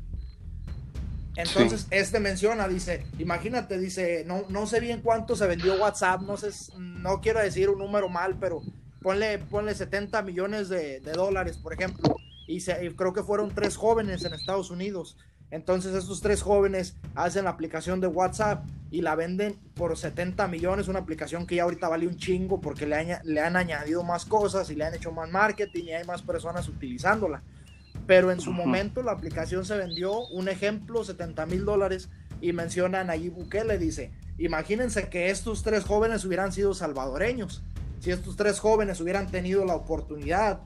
Entonces, este menciona, dice, imagínate, dice, no, no sé bien cuánto se vendió WhatsApp, no sé, no quiero decir un número mal, pero ponle, ponle 70 millones de, dólares, por ejemplo, y, se, creo que fueron tres jóvenes en Estados Unidos. Entonces estos tres jóvenes hacen la aplicación de WhatsApp y la venden por 70 millones, una aplicación que ya ahorita vale un chingo porque le, le han añadido más cosas y le han hecho más marketing y hay más personas utilizándola. Pero en su momento la aplicación se vendió, un ejemplo, 70 mil dólares y mencionan allí Bukele, dice, imagínense que estos tres jóvenes hubieran sido salvadoreños, si estos tres jóvenes hubieran tenido la oportunidad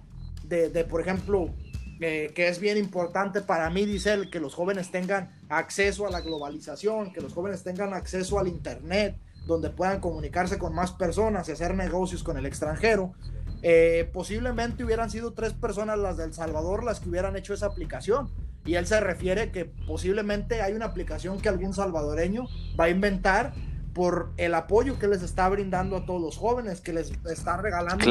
de, de por ejemplo, que es bien importante para mí, dice él, que los jóvenes tengan acceso a la globalización, que los jóvenes tengan acceso al Internet, donde puedan comunicarse con más personas y hacer negocios con el extranjero. Eh, posiblemente hubieran sido tres personas las del Salvador las que hubieran hecho esa aplicación. Y él se refiere que posiblemente hay una aplicación que algún salvadoreño va a inventar por el apoyo que les está brindando a todos los jóvenes, que les está regalando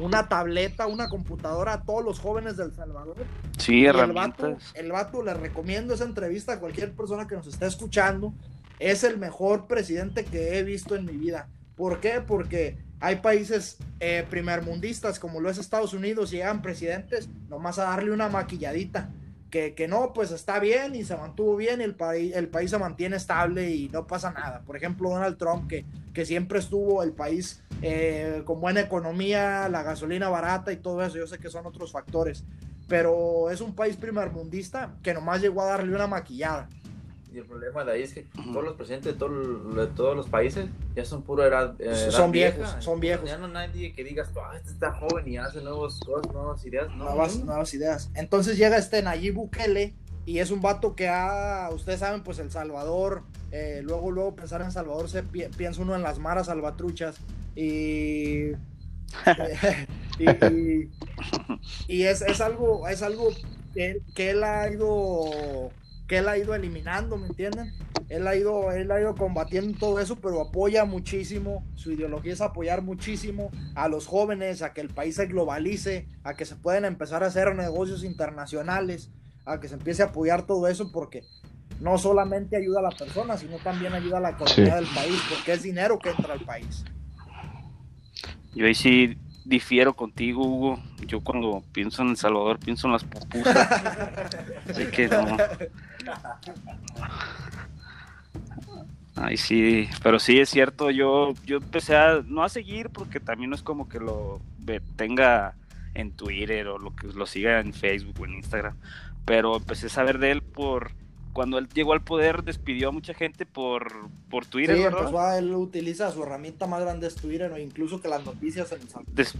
una, tableta, una computadora a todos los jóvenes del Salvador. Sí, herramientas. El vato, le recomiendo esa entrevista a cualquier persona que nos esté escuchando. Es el mejor presidente que he visto en mi vida. ¿Por qué? Porque hay países eh, primermundistas como lo es Estados Unidos llegan presidentes nomás a darle una maquilladita. Que, que, no, pues está bien y se mantuvo bien y el, país el país se mantiene estable y no pasa nada. Por ejemplo, Donald Trump, que, que siempre estuvo el país eh, con buena economía, la gasolina barata y todo eso, yo sé que son otros factores, pero es un país primermundista que nomás llegó a darle una maquillada. Y el problema de ahí es que todos los presidentes de, todo, de todos los países ya son puro edad, eh, edad son vieja. viejos, son viejos. Ya no hay nadie que digas, ah, este está joven y hace nuevos, cosas, nuevas ideas. No, nuevas, ideas. Entonces llega este Nayib Bukele y es un vato que ha, ustedes saben, pues El Salvador, eh, luego, luego pensar en Salvador, se pi piensa uno en las maras salvatruchas y... y, y, y es, es, algo, es algo que, que él ha ido que él ha ido eliminando, ¿me entienden? Él ha ido, él ha ido combatiendo todo eso, pero apoya muchísimo, su ideología es apoyar muchísimo a los jóvenes, a que el país se globalice, a que se puedan empezar a hacer negocios internacionales, a que se empiece a apoyar todo eso, porque no solamente ayuda a la persona, sino también ayuda a la economía sí. del país, porque es dinero que entra al país. Yo ahí sí difiero contigo, Hugo. Yo cuando pienso en El Salvador pienso en las pupusas. Así que no. Ay, sí, pero sí es cierto, yo, yo empecé a, no a seguir porque también no es como que lo tenga en Twitter o lo que lo siga en Facebook o en Instagram, pero empecé a saber de él por cuando él llegó al poder despidió a mucha gente por, por Twitter, sí, ¿verdad? Empezó a, él utiliza su herramienta más grande es Twitter o incluso que las noticias en el Des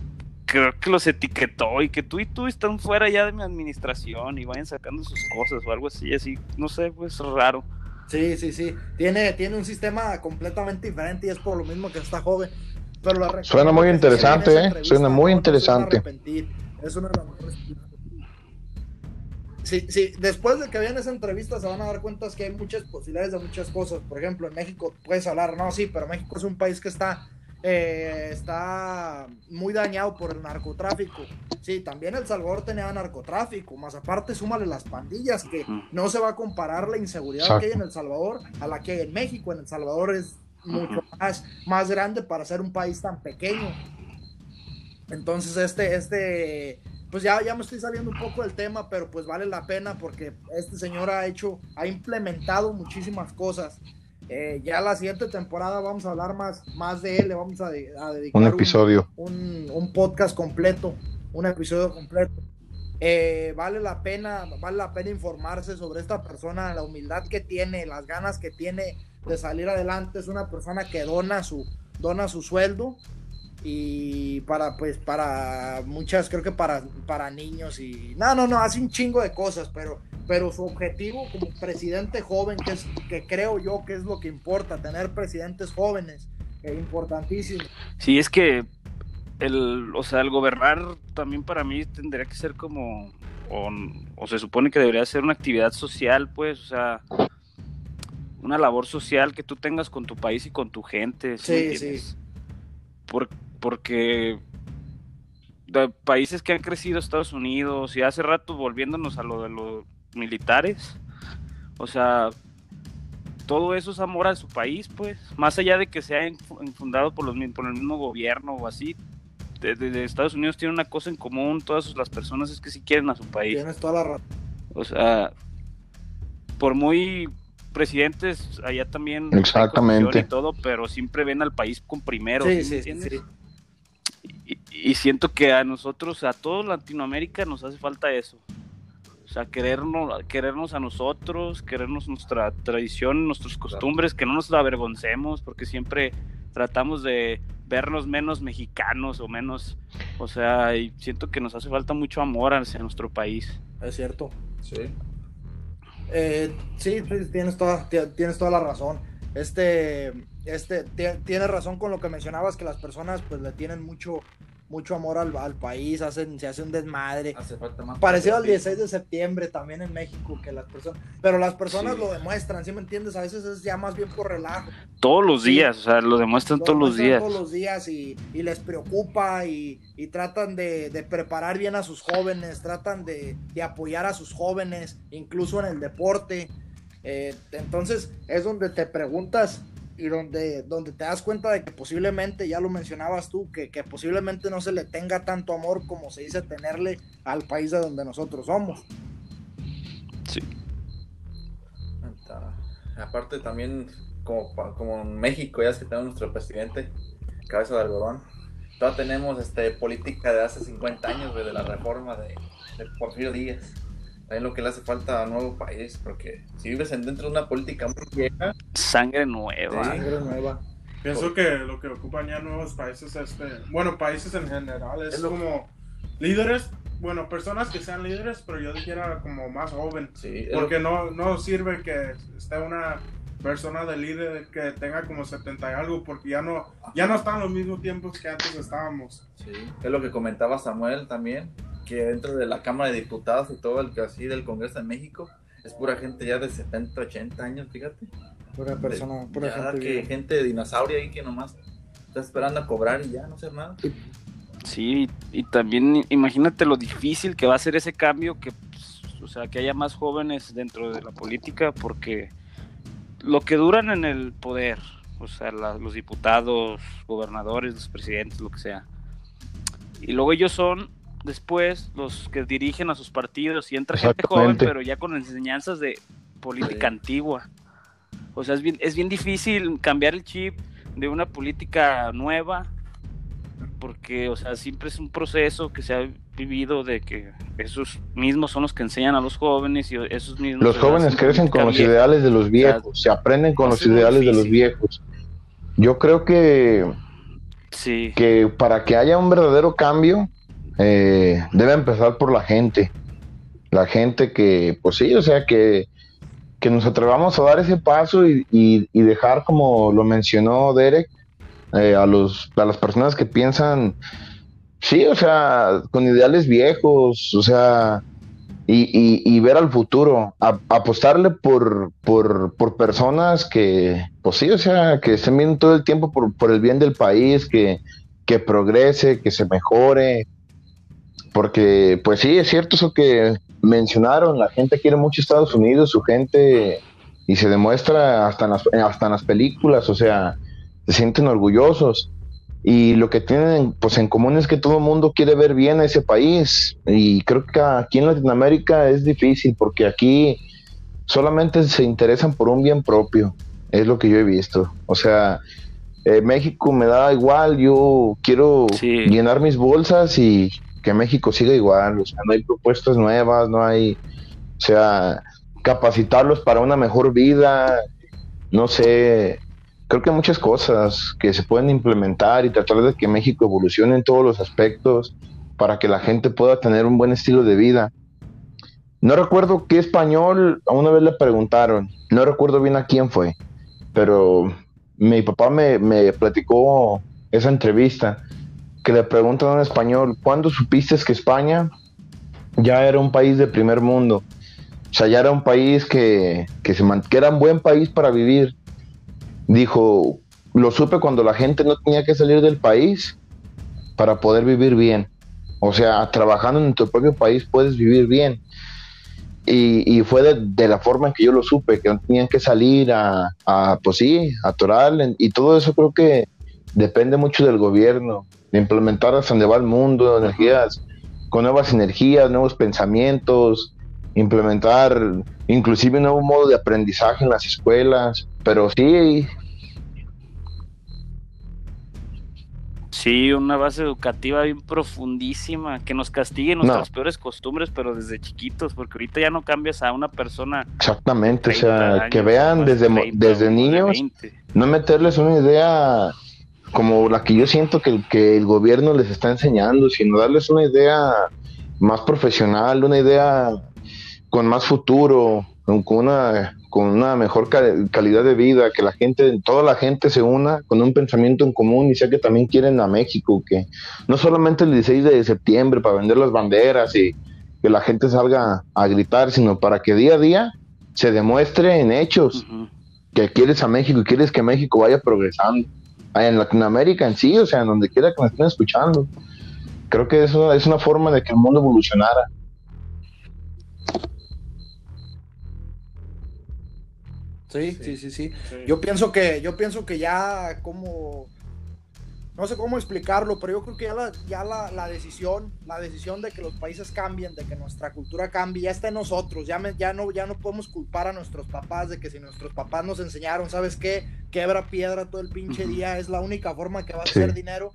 creo que los etiquetó y que tú y tú están fuera ya de mi administración y vayan sacando sus cosas o algo así, así, no sé, pues raro. Sí, sí, sí. Tiene, tiene un sistema completamente diferente y es por lo mismo que está joven. Pero la Suena muy interesante, ¿eh? Suena muy no, interesante. No es una de las mejores. Sí, sí, después de que vean esa entrevista se van a dar cuenta que hay muchas posibilidades de muchas cosas. Por ejemplo, en México puedes hablar, no, sí, pero México es un país que está eh, está muy dañado por el narcotráfico. Sí, también El Salvador tenía narcotráfico, más aparte súmale las pandillas, que no se va a comparar la inseguridad Exacto. que hay en El Salvador a la que hay en México. En El Salvador es mucho más, más grande para ser un país tan pequeño. Entonces, este, este, pues ya, ya me estoy saliendo un poco del tema, pero pues vale la pena porque este señor ha hecho, ha implementado muchísimas cosas. Eh, ya la siguiente temporada vamos a hablar más, más de él, le vamos a, a dedicar un episodio, un, un, un, podcast completo, un episodio completo. Eh, vale la pena, vale la pena informarse sobre esta persona, la humildad que tiene, las ganas que tiene de salir adelante. Es una persona que dona su, dona su sueldo y para pues para muchas creo que para para niños y no no no hace un chingo de cosas pero pero su objetivo como presidente joven que es que creo yo que es lo que importa tener presidentes jóvenes es importantísimo sí es que el o sea el gobernar también para mí tendría que ser como o, o se supone que debería ser una actividad social pues o sea una labor social que tú tengas con tu país y con tu gente sí sí Por, porque de países que han crecido Estados Unidos y hace rato volviéndonos a lo de los militares, o sea, todo eso es amor a su país, pues, más allá de que sea fundado por, los, por el mismo gobierno o así, de, de, de, Estados Unidos tiene una cosa en común, todas las personas es que sí quieren a su país. Tienes toda la razón. O sea, por muy presidentes allá también exactamente y todo, pero siempre ven al país con primero. Sí, sí, sí, sí. Y, y, siento que a nosotros, a toda Latinoamérica, nos hace falta eso. O sea, querernos, querernos a nosotros, querernos nuestra tradición, nuestras costumbres, que no nos avergoncemos, porque siempre tratamos de vernos menos mexicanos o menos, o sea, y siento que nos hace falta mucho amor hacia nuestro país. Es cierto. Sí. Eh, sí, tienes toda, tienes toda la razón. Este, este, tienes razón con lo que mencionabas, que las personas pues le tienen mucho, mucho amor al, al país, hacen, se hace un desmadre. Hace falta más Parecido al 16 de septiembre también en México, que las personas, pero las personas sí. lo demuestran, ¿sí me entiendes? A veces es ya más bien por relajo. Todos los días, sí. o sea, lo demuestran lo todos los días. Todos los días y, y les preocupa y, y tratan de, de, preparar bien a sus jóvenes, tratan de, de, apoyar a sus jóvenes, incluso en el deporte. Eh, entonces es donde te preguntas y donde, donde te das cuenta de que posiblemente, ya lo mencionabas tú, que, que posiblemente no se le tenga tanto amor como se dice tenerle al país de donde nosotros somos. Sí. Aparte también, como, como en México, ya es que tenemos nuestro presidente, cabeza de algodón, todavía tenemos este, política de hace 50 años, de la reforma de, de Porfirio Díaz. Es lo que le hace falta a nuevo país, porque si vives dentro de una política muy vieja... Sangre nueva. Sangre nueva. Pienso que lo que ocupan ya nuevos países, este, bueno, países en general, es, como líderes, bueno, personas que sean líderes, pero yo dijera como más joven. Sí, porque no, no sirve que esté una persona de líder que tenga como 70 y algo, porque ya no, ya no están los mismos tiempos que antes estábamos. Sí, es lo que comentaba Samuel también, que dentro de la Cámara de Diputados y todo el que así del Congreso de México, es pura gente ya de 70, 80 años, fíjate. Pura persona, pura Ya gente. que bien. gente de dinosaurio ahí que nomás está esperando a cobrar y ya no hacer nada. Sí, y también imagínate lo difícil que va a ser ese cambio, que, pues, o sea, que haya más jóvenes dentro de la política, porque lo que duran en el poder, o sea, la- los diputados, gobernadores, los presidentes, lo que sea, y luego ellos son después los que dirigen a sus partidos y entra gente joven, pero ya con enseñanzas de política Sí. antigua. O sea, es bien, es bien difícil cambiar el chip de una política nueva porque, o sea, siempre es un proceso que se ha vivido de que esos mismos son los que enseñan a los jóvenes y esos mismos... Los jóvenes crecen con los ideales de los viejos, se aprenden con los ideales de los viejos. Yo creo que. Sí, que para que haya un verdadero cambio, eh, debe empezar por la gente. La gente que, pues sí, o sea, que, que nos atrevamos a dar ese paso y, y- dejar, como lo mencionó Derek, eh, a, los, a las personas que piensan, sí, o sea, con ideales viejos, o sea, y, y- ver al futuro, apostarle por, por, por personas que, pues sí, o sea, que estén viendo todo el tiempo por, por el bien del país, que, que progrese, que se mejore, porque pues sí, es cierto eso que mencionaron, la gente quiere mucho Estados Unidos, su gente, y se demuestra hasta en las, hasta en las películas, o sea, se sienten orgullosos. Y lo que tienen pues en común es que todo el mundo quiere ver bien a ese país. Y creo que aquí en Latinoamérica es difícil porque aquí solamente se interesan por un bien propio. Es lo que yo he visto. O sea, eh, México me da igual, yo quiero Sí. llenar mis bolsas y que México siga igual. O sea, no hay propuestas nuevas, no hay, o sea, capacitarlos para una mejor vida, no sé, creo que hay muchas cosas que se pueden implementar y tratar de que México evolucione en todos los aspectos para que la gente pueda tener un buen estilo de vida. No recuerdo qué español, a una vez le preguntaron, no recuerdo bien a quién fue, pero mi papá me, me platicó esa entrevista que le preguntan a un español, ¿cuándo supiste que España ya era un país de primer mundo? O sea, ya era un país que, que, se que era un buen país para vivir. Dijo, lo supe cuando la gente no tenía que salir del país para poder vivir bien. O sea, trabajando en tu propio país puedes vivir bien. Y, y fue de, de la forma en que yo lo supe, que no tenían que salir a, a pues sí, a atorar. Y todo eso creo que depende mucho del gobierno, de implementar hacia donde va el mundo, energías, con nuevas energías, nuevos pensamientos, implementar inclusive un nuevo modo de aprendizaje en las escuelas. Pero sí, sí, una base educativa bien profundísima, que nos castigue nuestras peores costumbres, pero desde chiquitos, porque ahorita ya no cambias a una persona... exactamente, o 30 sea, años, que vean desde, mo- 30 desde de niños 20. no meterles una idea como la que yo siento que, que el gobierno les está enseñando, sino darles una idea más profesional, una idea con más futuro, con una, con una mejor ca- calidad de vida, que la gente, toda la gente se una con un pensamiento en común y sea que también quieren a México, que no solamente el 16 de septiembre para vender las banderas y que la gente salga a gritar, sino para que día a día se demuestre en hechos que quieres a México y quieres que México vaya progresando. En Latinoamérica en sí, o sea, en donde quiera que nos estén escuchando. Creo que eso es una forma de que el mundo evolucionara. Sí, sí, sí, sí, Yo pienso que, yo pienso que ya como no sé cómo explicarlo, pero yo creo que ya la, ya la, decisión, la decisión de que los países cambien, de que nuestra cultura cambie, ya está en nosotros. Ya, ya, no, ya no podemos culpar a nuestros papás de que si nuestros papás nos enseñaron, ¿sabes qué? Quebra piedra todo el pinche día, es la única forma que va a hacer dinero,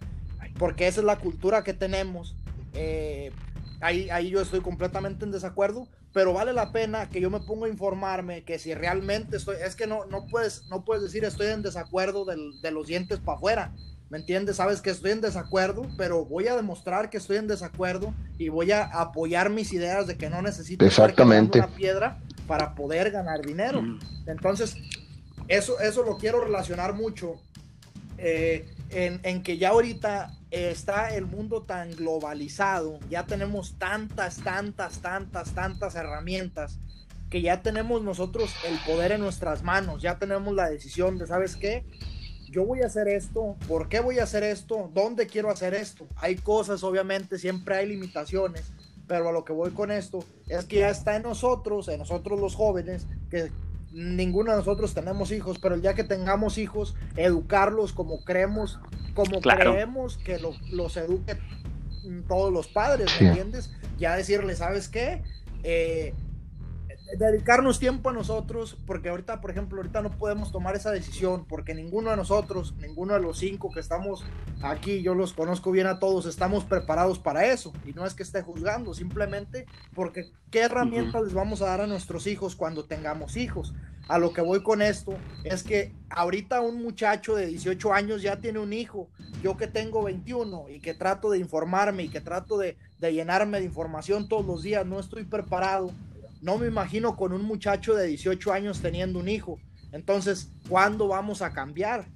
porque esa es la cultura que tenemos. Eh, ahí, ahí yo estoy completamente en desacuerdo, pero vale la pena que yo me ponga a informarme que si realmente estoy, es que no, no, puedes, no puedes decir estoy en desacuerdo de los dientes para afuera ¿Me entiendes? Sabes que estoy en desacuerdo, pero voy a demostrar que estoy en desacuerdo y voy a apoyar mis ideas de que no necesito Exactamente. una piedra para poder ganar dinero. Entonces, eso, eso lo quiero relacionar mucho eh, en, en, que ya ahorita está el mundo tan globalizado, ya tenemos tantas, tantas, tantas, tantas herramientas que ya tenemos nosotros el poder en nuestras manos, ya tenemos la decisión de, ¿sabes qué? Yo voy a hacer esto, ¿por qué voy a hacer esto? ¿Dónde quiero hacer esto? Hay cosas, obviamente, siempre hay limitaciones, pero a lo que voy con esto es que ya está en nosotros, en nosotros los jóvenes, que ninguno de nosotros tenemos hijos, pero día que tengamos hijos, educarlos como creemos, como creemos que los eduquen todos los padres, ¿me entiendes? Ya decirle, ¿sabes qué? Eh, dedicarnos tiempo a nosotros, porque ahorita, por ejemplo, ahorita no podemos tomar esa decisión, porque ninguno de nosotros, ninguno de los cinco que estamos aquí, yo los conozco bien a todos, estamos preparados para eso. Y no es que esté juzgando, simplemente porque qué herramientas les vamos a dar a nuestros hijos cuando tengamos hijos. A lo que voy con esto es que ahorita un muchacho de 18 años ya tiene un hijo, yo que tengo 21 y que trato de informarme y que trato de, de llenarme de información todos los días, no estoy preparado no me imagino con un muchacho de 18 años teniendo un hijo. Entonces, ¿cuándo vamos a cambiar?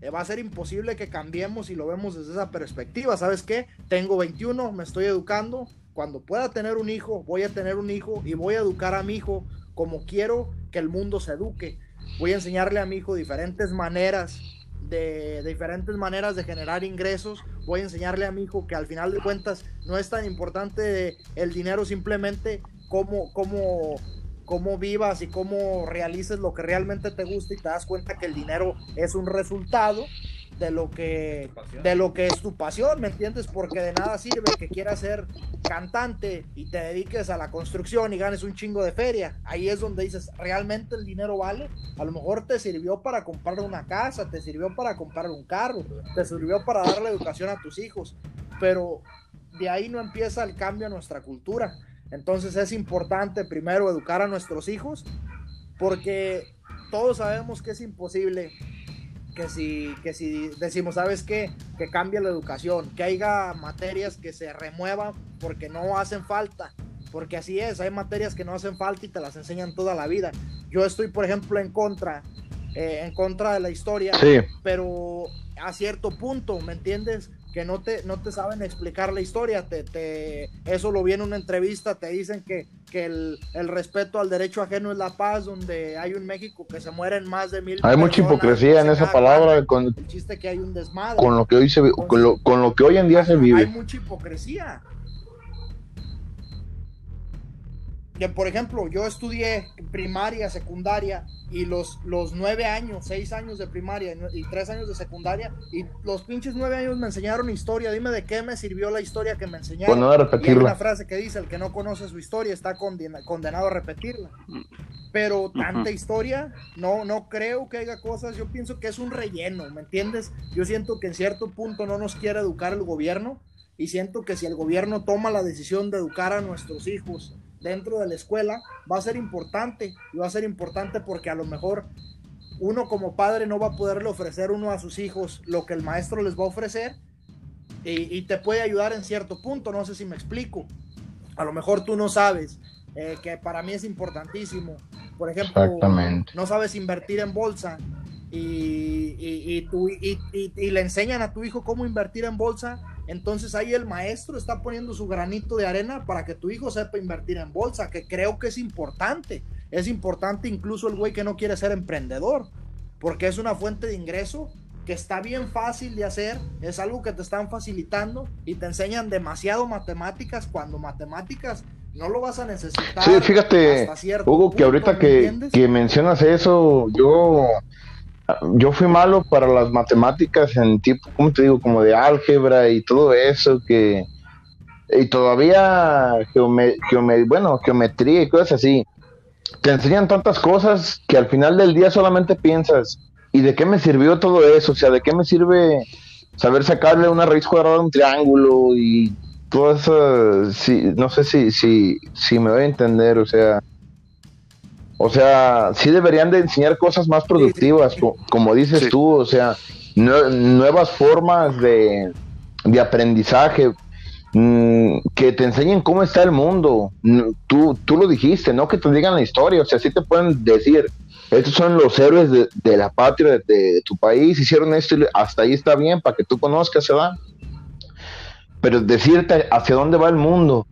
Eh, va a ser imposible que cambiemos si lo vemos desde esa perspectiva. ¿Sabes qué? Tengo 21, me estoy educando. Cuando pueda tener un hijo, voy a tener un hijo y voy a educar a mi hijo como quiero que el mundo se eduque. Voy a enseñarle a mi hijo diferentes maneras de, de, diferentes maneras de generar ingresos. Voy a enseñarle a mi hijo que al final de cuentas no es tan importante el dinero, simplemente cómo, cómo, cómo vivas y cómo realices lo que realmente te gusta y te das cuenta que el dinero es un resultado de lo que de lo que es tu pasión, ¿me entiendes? Porque de nada sirve que quieras ser cantante y te dediques a la construcción y ganes un chingo de feria. Ahí es donde dices, ¿realmente el dinero vale? A lo mejor te sirvió para comprar una casa, te sirvió para comprar un carro, te sirvió para darle educación a tus hijos, pero de ahí no empieza el cambio a nuestra cultura. Entonces es importante primero educar a nuestros hijos porque todos sabemos que es imposible que si, que si decimos, ¿sabes qué? Que cambie la educación, que haya materias que se remuevan porque no hacen falta, porque así es, hay materias que no hacen falta y te las enseñan toda la vida. Yo estoy, por ejemplo, en contra, eh, en contra de la historia, pero a cierto punto, ¿me entiendes? Que no te, no te saben explicar la historia. Te, te, eso lo vi en una entrevista, te dicen que, que el, el, respeto al derecho ajeno es la paz, donde hay un México que se mueren más de mil Hay mucha hipocresía en esa palabra. Con, el chiste que hay un desmadre. Con lo que hoy, se, con, lo, con lo que hoy en día se vive. Hay mucha hipocresía. Por ejemplo, yo estudié primaria, secundaria y los, los nueve años, seis años de primaria y tres años de secundaria y los pinches nueve años me enseñaron historia. Dime de qué me sirvió la historia que me enseñaron. Bueno, repetirla. hay una frase que dice, el que no conoce su historia está condenado a repetirla. Pero tanta historia, no, no creo que haya cosas, yo pienso que es un relleno, ¿me entiendes? Yo siento que en cierto punto no nos quiere educar el gobierno y siento que si el gobierno toma la decisión de educar a nuestros hijos dentro de la escuela va a ser importante y va a ser importante porque a lo mejor uno como padre no va a poderle ofrecer uno a sus hijos lo que el maestro les va a ofrecer y, te puede ayudar en cierto punto, no sé si me explico. A lo mejor tú no sabes, eh, que para mí es importantísimo. Por ejemplo, no sabes invertir en bolsa y, y, y, le enseñan a tu hijo cómo invertir en bolsa entonces ahí el maestro está poniendo su granito de arena para que tu hijo sepa invertir en bolsa, que creo que es importante. Es importante incluso el güey que no quiere ser emprendedor, porque es una fuente de ingreso que está bien fácil de hacer, es algo que te están facilitando y te enseñan demasiado matemáticas cuando matemáticas no lo vas a necesitar. Sí, fíjate, Hugo, que punto, ahorita ¿me que, que mencionas eso, yo, yo fui malo para las matemáticas en tipo, ¿cómo te digo? Como de álgebra y todo eso, que, y todavía, geome- geome- bueno, geometría y cosas así. Te enseñan tantas cosas que al final del día solamente piensas, ¿y de qué me sirvió todo eso? O sea, ¿de qué me sirve saber sacarle una raíz cuadrada a un triángulo y todo eso? Sí, no sé si, si, si me voy a entender, o sea. O sea, sí deberían de enseñar cosas más productivas, co- como dices Sí. tú, o sea, nue- nuevas formas de, de aprendizaje, mm, que te enseñen cómo está el mundo. Mm, Tú, tú lo dijiste, no que te digan la historia, o sea, sí te pueden decir, estos son los héroes de, de la patria, de, de tu país, hicieron esto y hasta ahí está bien para que tú conozcas, ¿verdad? Pero decirte hacia dónde va el mundo,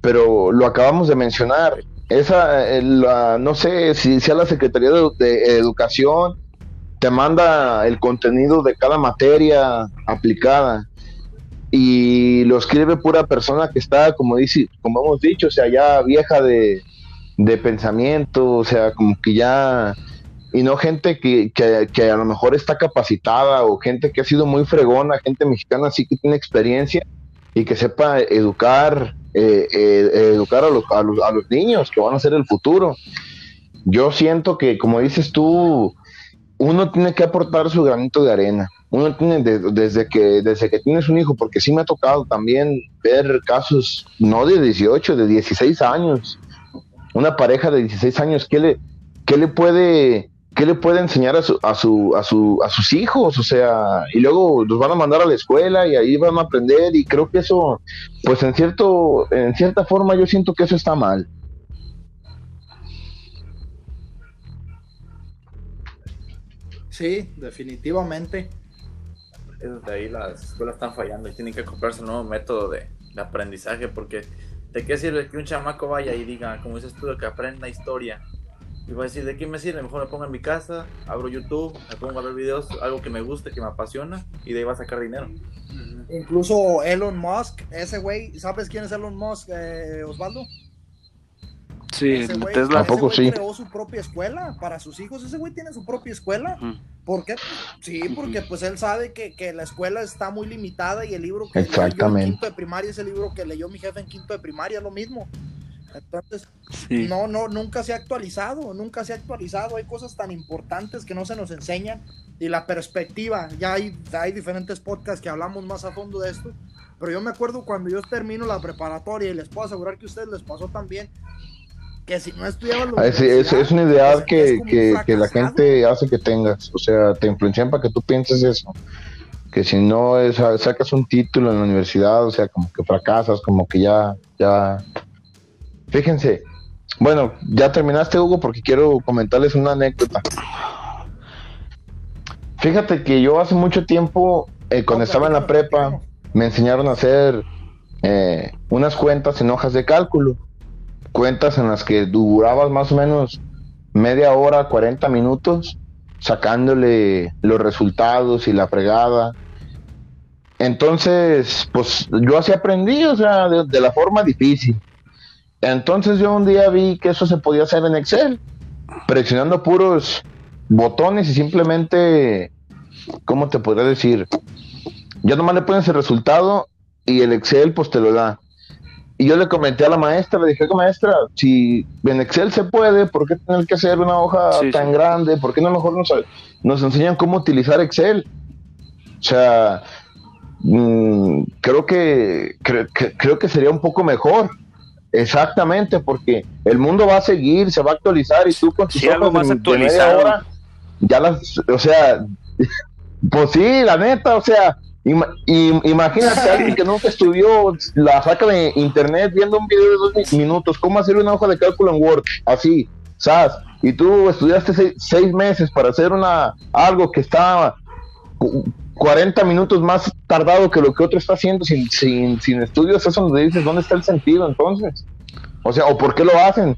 pero lo acabamos de mencionar, esa, eh, la- no sé si sea la Secretaría de, Educación, te manda el contenido de cada materia aplicada y lo escribe pura persona que está, como dice, como hemos dicho, o sea, ya vieja de, de pensamiento, o sea, como que ya, y no gente que, que, que a lo mejor está capacitada o gente que ha sido muy fregona, gente mexicana así que tiene experiencia y que sepa educar, eh, eh, educar a los, a, los, a los niños que van a ser el futuro. Yo siento que, como dices tú, uno tiene que aportar su granito de arena. Uno tiene de- desde que desde que tienes un hijo, porque sí me ha tocado también ver casos no de 18, de 16 años. Una pareja de 16 años, ¿qué le, qué le puede qué le puede enseñar a su, a su a su a sus hijos? O sea, y luego los van a mandar a la escuela y ahí van a aprender y creo que eso pues en cierto en cierta forma yo siento que eso está mal. Sí, definitivamente. Desde ahí las escuelas están fallando y tienen que comprarse un nuevo método de, de aprendizaje porque ¿de qué sirve que un chamaco vaya y diga, como dices tú, que aprenda historia? Y va a decir, ¿de qué me sirve? Mejor me pongo en mi casa, abro YouTube, me pongo a ver videos, algo que me guste, que me apasiona y de ahí va a sacar dinero. Incluso Elon Musk, ese güey, ¿sabes quién es Elon Musk, eh, Osvaldo? Sí, Ese Tesla. ¿A poco sí? creó su propia escuela para sus hijos. Ese güey tiene su propia escuela. Ujú. ¿Por qué? Sí, porque pues él sabe que, que la escuela está muy limitada y el libro que leyó yo en Exactamente. quinto de primaria es el libro que leyó mi jefe en quinto de primaria, lo mismo. Entonces, Sí. no, no, nunca se ha actualizado, nunca se ha actualizado. Hay cosas tan importantes que no se nos enseñan y la perspectiva. Ya hay, hay diferentes podcasts que hablamos más a fondo de esto. Pero yo me acuerdo cuando yo termino la preparatoria y les puedo asegurar que a ustedes les pasó también que si no estudiaban Ah, Es, es, es una idea que, es un que, que la gente hace que tengas, o sea, te influencian para que tú pienses eso, que si no es- sacas un título en la universidad, o sea, como que fracasas, como que ya, ya, fíjense, bueno, ya terminaste Hugo porque quiero comentarles una anécdota. Fíjate que yo hace mucho tiempo, eh, cuando estaba en la prepa, me enseñaron a hacer eh, unas cuentas en hojas de cálculo. Cuentas en las que durabas más o menos media hora, 40 minutos, sacándole los resultados y la fregada. Entonces, pues yo así aprendí, o sea, de, de la forma difícil. Entonces yo un día vi que eso se podía hacer en Excel, presionando puros botones y simplemente, ¿cómo te podría decir? Ya nomás le pones el resultado y el Excel pues te lo da. Y yo le comenté a la maestra, le dije, maestra, si en Excel se puede, ¿por qué tener que hacer una hoja Sí, tan sí. grande? ¿Por qué no mejor nos, nos enseñan cómo utilizar Excel? O sea, mm, creo que, cre- que- creo que sería un poco mejor. Exactamente, porque el mundo va a seguir, se va a actualizar y tú con tus Sí, algo más de- de media actualizado. hora, ya las, o sea, pues sí, la neta, o sea, ima- im- imagínate a alguien que nunca estudió, la saca de internet viendo un video de dos mi- minutos, cómo hacer una hoja de cálculo en Word, así, ¿sabes? Y tú estudiaste seis, seis meses para hacer una algo que está 40 minutos más tardado que lo que otro está haciendo sin, sin, sin estudios, eso donde dices, ¿dónde está el sentido entonces? O sea, ¿o por qué lo hacen?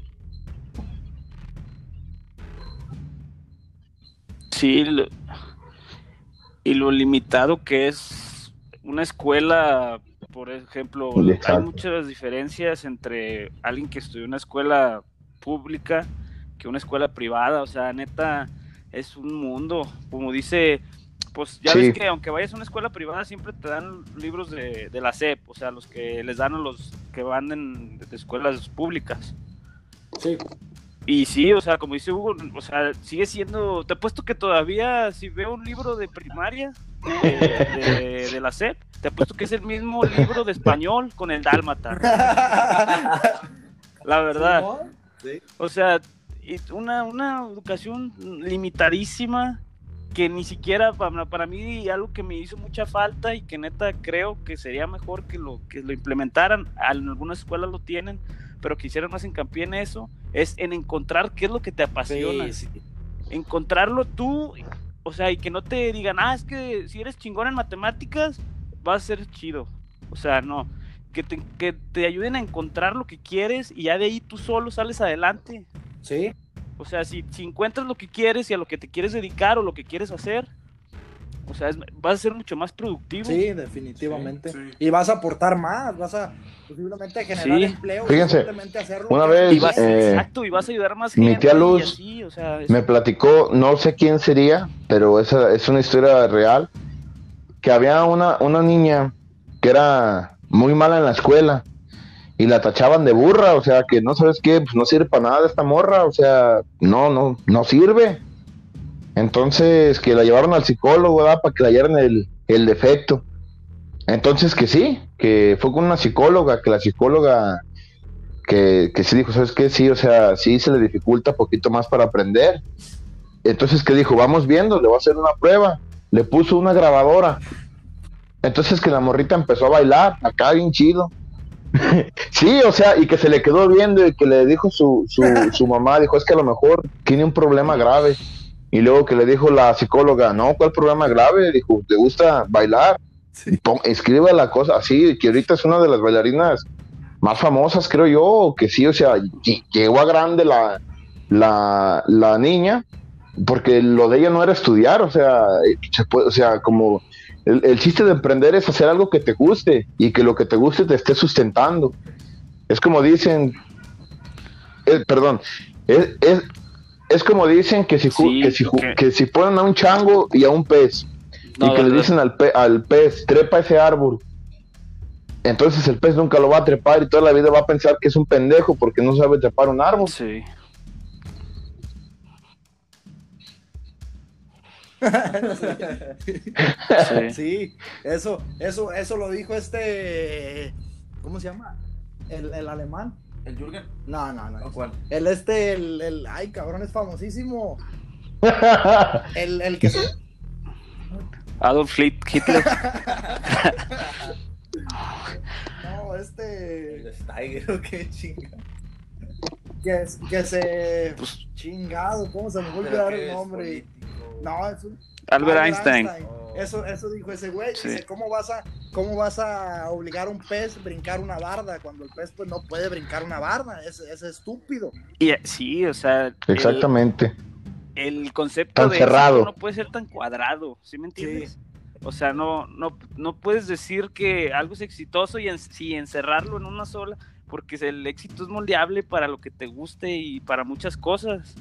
Sí, lo- y lo limitado que es una escuela por ejemplo, Exacto. hay muchas diferencias entre alguien que estudió una escuela pública que una escuela privada, o sea, neta, es un mundo, como dice, pues ya Sí. ves que aunque vayas a una escuela privada siempre te dan libros de, de la SEP, o sea, los que les dan a los que van en, de escuelas públicas. Sí. Y sí, o sea, como dice Hugo, o sea, sigue siendo. Te apuesto que todavía, si veo un libro de primaria de, de- de la SEP, te apuesto que es el mismo libro de español con el dálmata. La verdad. O sea, una, una educación limitadísima que ni siquiera para, para mí algo que me hizo mucha falta y que neta creo que sería mejor que lo que lo implementaran. En algunas escuelas lo tienen, pero que hicieran más hincapié en eso, es en encontrar qué es lo que te apasiona. Sí, sí. Encontrarlo tú, o sea, y que no te digan, ah, es que si eres chingón en matemáticas, vas a ser chido. O sea, no. Que te, que te ayuden a encontrar lo que quieres y ya de ahí tú solo sales adelante. Sí. O sea, si, si encuentras lo que quieres y a lo que te quieres dedicar o lo que quieres hacer, o sea, es- vas a ser mucho más productivo. Sí, definitivamente. Sí, sí. Y vas a aportar más, vas a posiblemente generar Sí. empleo. Fíjense, hacerlo una vez, Y vas, Eh, exacto, y vas a ayudar a más mi gente. tía y Luz así, o sea, es- Me platicó, no sé quién sería, pero esa es una historia real, que había una, una niña que era muy mala en la escuela y la tachaban de burra, o sea, que no sabes qué, pues no sirve para nada esta morra, o sea, no, no, no sirve. Entonces, que la llevaron al psicólogo, ¿verdad? Para que le hallaran el, el defecto. Entonces, que sí, que fue con una psicóloga, que la psicóloga, que, que sí dijo, ¿sabes qué? Sí, o sea, sí se le dificulta poquito más para aprender. Entonces, que dijo? Vamos viendo, le voy a hacer una prueba. Le puso una grabadora. Entonces, que la morrita empezó a bailar, acá bien chido. sí, o sea, y que se le quedó viendo y que le dijo su, su, su mamá, dijo, es que a lo mejor tiene un problema grave. Y luego que le dijo la psicóloga, no, ¿cuál problema grave? Dijo, ¿te gusta bailar? Pon- escribe la cosa así, que ahorita es una de las bailarinas más famosas, creo yo, que sí, o sea, ll- llegó a grande la, la, la niña, porque lo de ella no era estudiar, o sea, eh, se puede- o sea, como el, el chiste de emprender es hacer algo que te guste y que lo que te guste te esté sustentando. Es como dicen, eh, perdón, es, es, es como dicen que si, ju- Sí, que, si ju- que- si ponen a un chango y a un pez No, y que le dicen al, pe- al pez, trepa ese árbol. Entonces el pez nunca lo va a trepar y toda la vida va a pensar que es un pendejo porque no sabe trepar un árbol. Sí. Sí. Sí, eso, eso, eso lo dijo este, ¿cómo se llama? El, el alemán. ¿El Jürgen? No, no, no. ¿O cuál? El este, el, el, ay, cabrón, es famosísimo. El, el que Adolf Hit- Hitler. no, este, El Steiger, ¿o qué chinga? que, que se, Pues- chingado, ¿cómo se me fue a ¿Pero olvidar qué el nombre? No, es un Albert Einstein. Oh. Eso, eso dijo ese güey. Sí. Dice, ¿cómo vas, a, ¿cómo vas a obligar a un pez a brincar una barda cuando el pez pues no puede brincar una barda? Es, es estúpido. Y eh, sí, o sea, Exactamente. el concepto Tan de cerrado. no puede ser tan cuadrado, ¿sí me entiendes? O sea, no, no, no puedes decir que algo es exitoso y en, sí, encerrarlo en una sola, porque el éxito es moldeable para lo que te guste y para muchas cosas.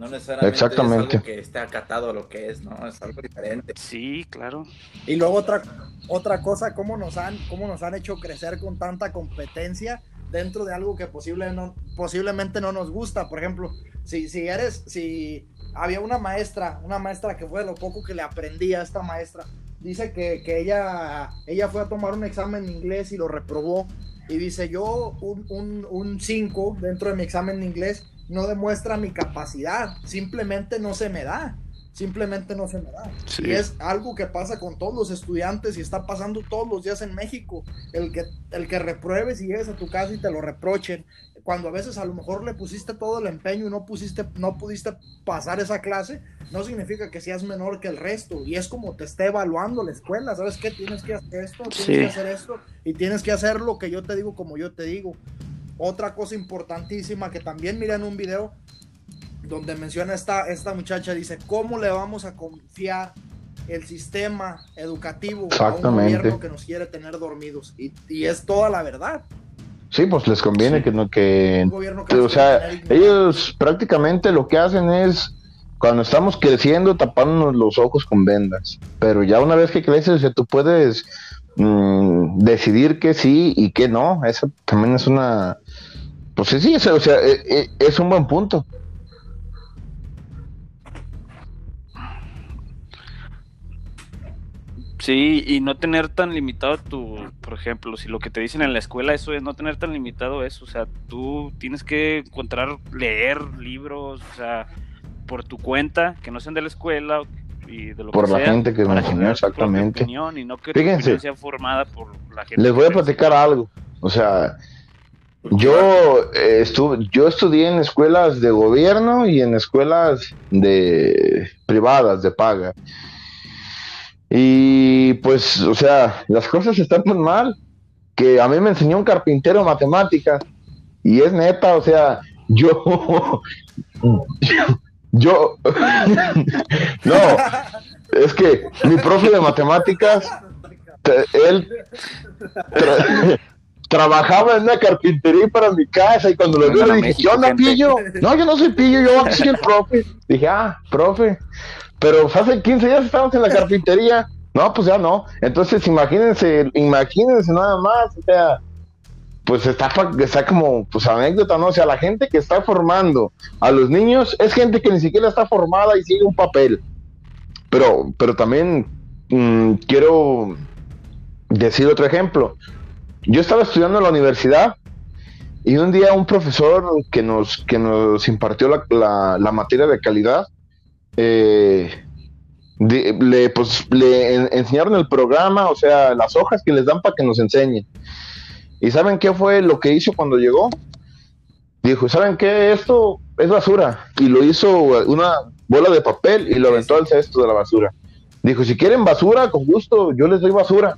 No necesariamente Exactamente. es algo que esté acatado a lo que es, ¿no? Es algo diferente. Sí, claro. Y luego otra, otra cosa, ¿cómo nos, han, cómo nos han hecho crecer con tanta competencia dentro de algo que posible no, posiblemente no nos gusta. Por ejemplo, si, si eres, si había una maestra, una maestra que fue de lo poco que le aprendí a esta maestra, dice que, que ella, ella fue a tomar un examen de inglés y lo reprobó. Y dice, yo un 5 dentro de mi examen de inglés no demuestra mi capacidad, simplemente no se me da, simplemente no se me da. Sí. Y es algo que pasa con todos los estudiantes y está pasando todos los días en México, el que, el que repruebes y llegues a tu casa y te lo reprochen, cuando a veces a lo mejor le pusiste todo el empeño y no, pusiste, no pudiste pasar esa clase, no significa que seas menor que el resto. Y es como te esté evaluando la escuela. ¿Sabes qué? Tienes que hacer esto, tienes Sí. que hacer esto y tienes que hacer lo que yo te digo como yo te digo. Otra cosa importantísima que también miré en un video donde menciona esta, esta muchacha, dice, ¿cómo le vamos a confiar el sistema educativo a un gobierno que nos quiere tener dormidos. Y, y es toda la verdad. Sí, pues les conviene Sí. que no que o sea, ellos prácticamente lo que hacen es cuando estamos creciendo taparnos los ojos con vendas, pero ya una vez que creces, o sea, tú puedes mm, decidir que sí y que no. Eso también es una, pues sí, o sea, e- e- es un buen punto. Sí, y no tener tan limitado tu, por ejemplo, si lo que te dicen en la escuela eso es no tener tan limitado eso, o sea, tú tienes que encontrar, leer libros, o sea, por tu cuenta, que no sean de la escuela y de lo Por que la sea, gente que para me tu exactamente. opinión y no que Fíjense. sea formada por la gente. Les voy a platicar algo. O sea, yo eh, estuve, yo estudié en escuelas de gobierno y en escuelas de privadas de paga. Y pues, o sea, las cosas están tan mal que a mí me enseñó un carpintero matemáticas y es neta, o sea, yo, yo, no, es que mi profe de matemáticas, te- él trabajaba en una carpintería para mi casa y cuando lo vi le dije, México, ¿qué onda, gente". pillo? No, yo no soy pillo, yo soy el profe. Dije, ah, profe. Pero hace 15 días estábamos en la carpintería. No, pues ya no. Entonces, imagínense, imagínense nada más, o sea, pues está, está como, pues anécdota, ¿no? O sea, la gente que está formando a los niños es gente que ni siquiera está formada y sigue un papel. Pero, pero también mm, quiero decir otro ejemplo. Yo estaba estudiando en la universidad y un día un profesor que nos, que nos impartió la, la- la materia de calidad, eh, de- le, pues, le en- enseñaron el programa, o sea, las hojas que les dan para que nos enseñen. ¿Y saben qué fue lo que hizo cuando llegó? Dijo, ¿saben qué? Esto es basura. Y lo hizo una bola de papel y lo aventó al cesto de la basura. Dijo, si quieren basura, con gusto, yo les doy basura.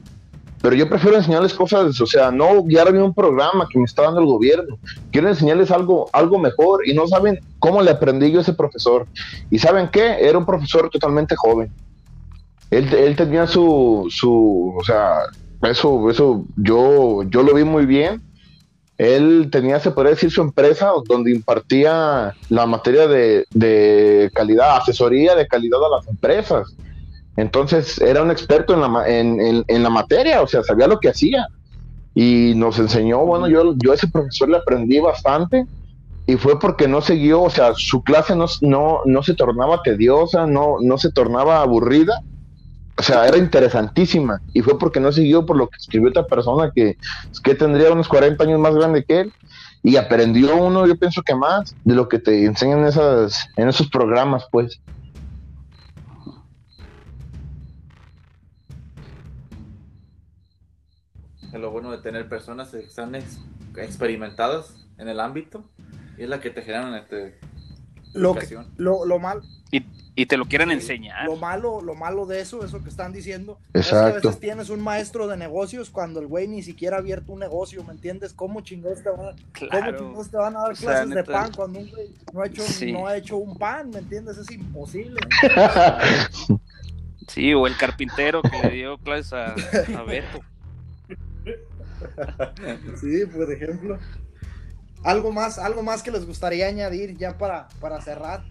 Pero yo prefiero enseñarles cosas, o sea, no guiarme un programa que me está dando el gobierno. Quiero enseñarles algo, algo mejor y no saben cómo le aprendí yo a ese profesor. ¿Y saben qué? Era un profesor totalmente joven. Él, él tenía su, su, o sea, eso, eso, yo, yo lo vi muy bien. Él tenía, se podría decir, su empresa donde impartía la materia de, de calidad, asesoría de calidad a las empresas. Entonces era un experto en la, en, en- la materia, o sea, sabía lo que hacía. Y nos enseñó, bueno, yo, yo a ese profesor le aprendí bastante y fue porque no siguió, o sea, su clase no, no, no se tornaba tediosa, no, no se tornaba aburrida. O sea, era interesantísima y fue porque no siguió por lo que escribió otra persona que, que tendría unos 40 años más grande que él y aprendió uno, yo pienso que más, de lo que te enseñan en, esas, en esos programas, pues. Es lo bueno de tener personas que están ex- experimentadas en el ámbito y es la que te generan este, Lo, que- educación. lo, lo mal, Y, y te lo quieren Sí, enseñar. lo malo, lo malo de eso, eso que están diciendo, es que a Exacto. veces tienes un maestro de negocios cuando el güey ni siquiera ha abierto un negocio, ¿me entiendes? ¿Cómo chingados te van a, cómo Claro. chingados te van a dar O sea, clases de pan cuando un güey no ha hecho, Sí. no ha hecho un pan, ¿me entiendes? Es imposible. Sí, o el carpintero que le dio clases a, a Beto. Sí, por ejemplo. Algo más, algo más que les gustaría añadir ya para, para cerrar.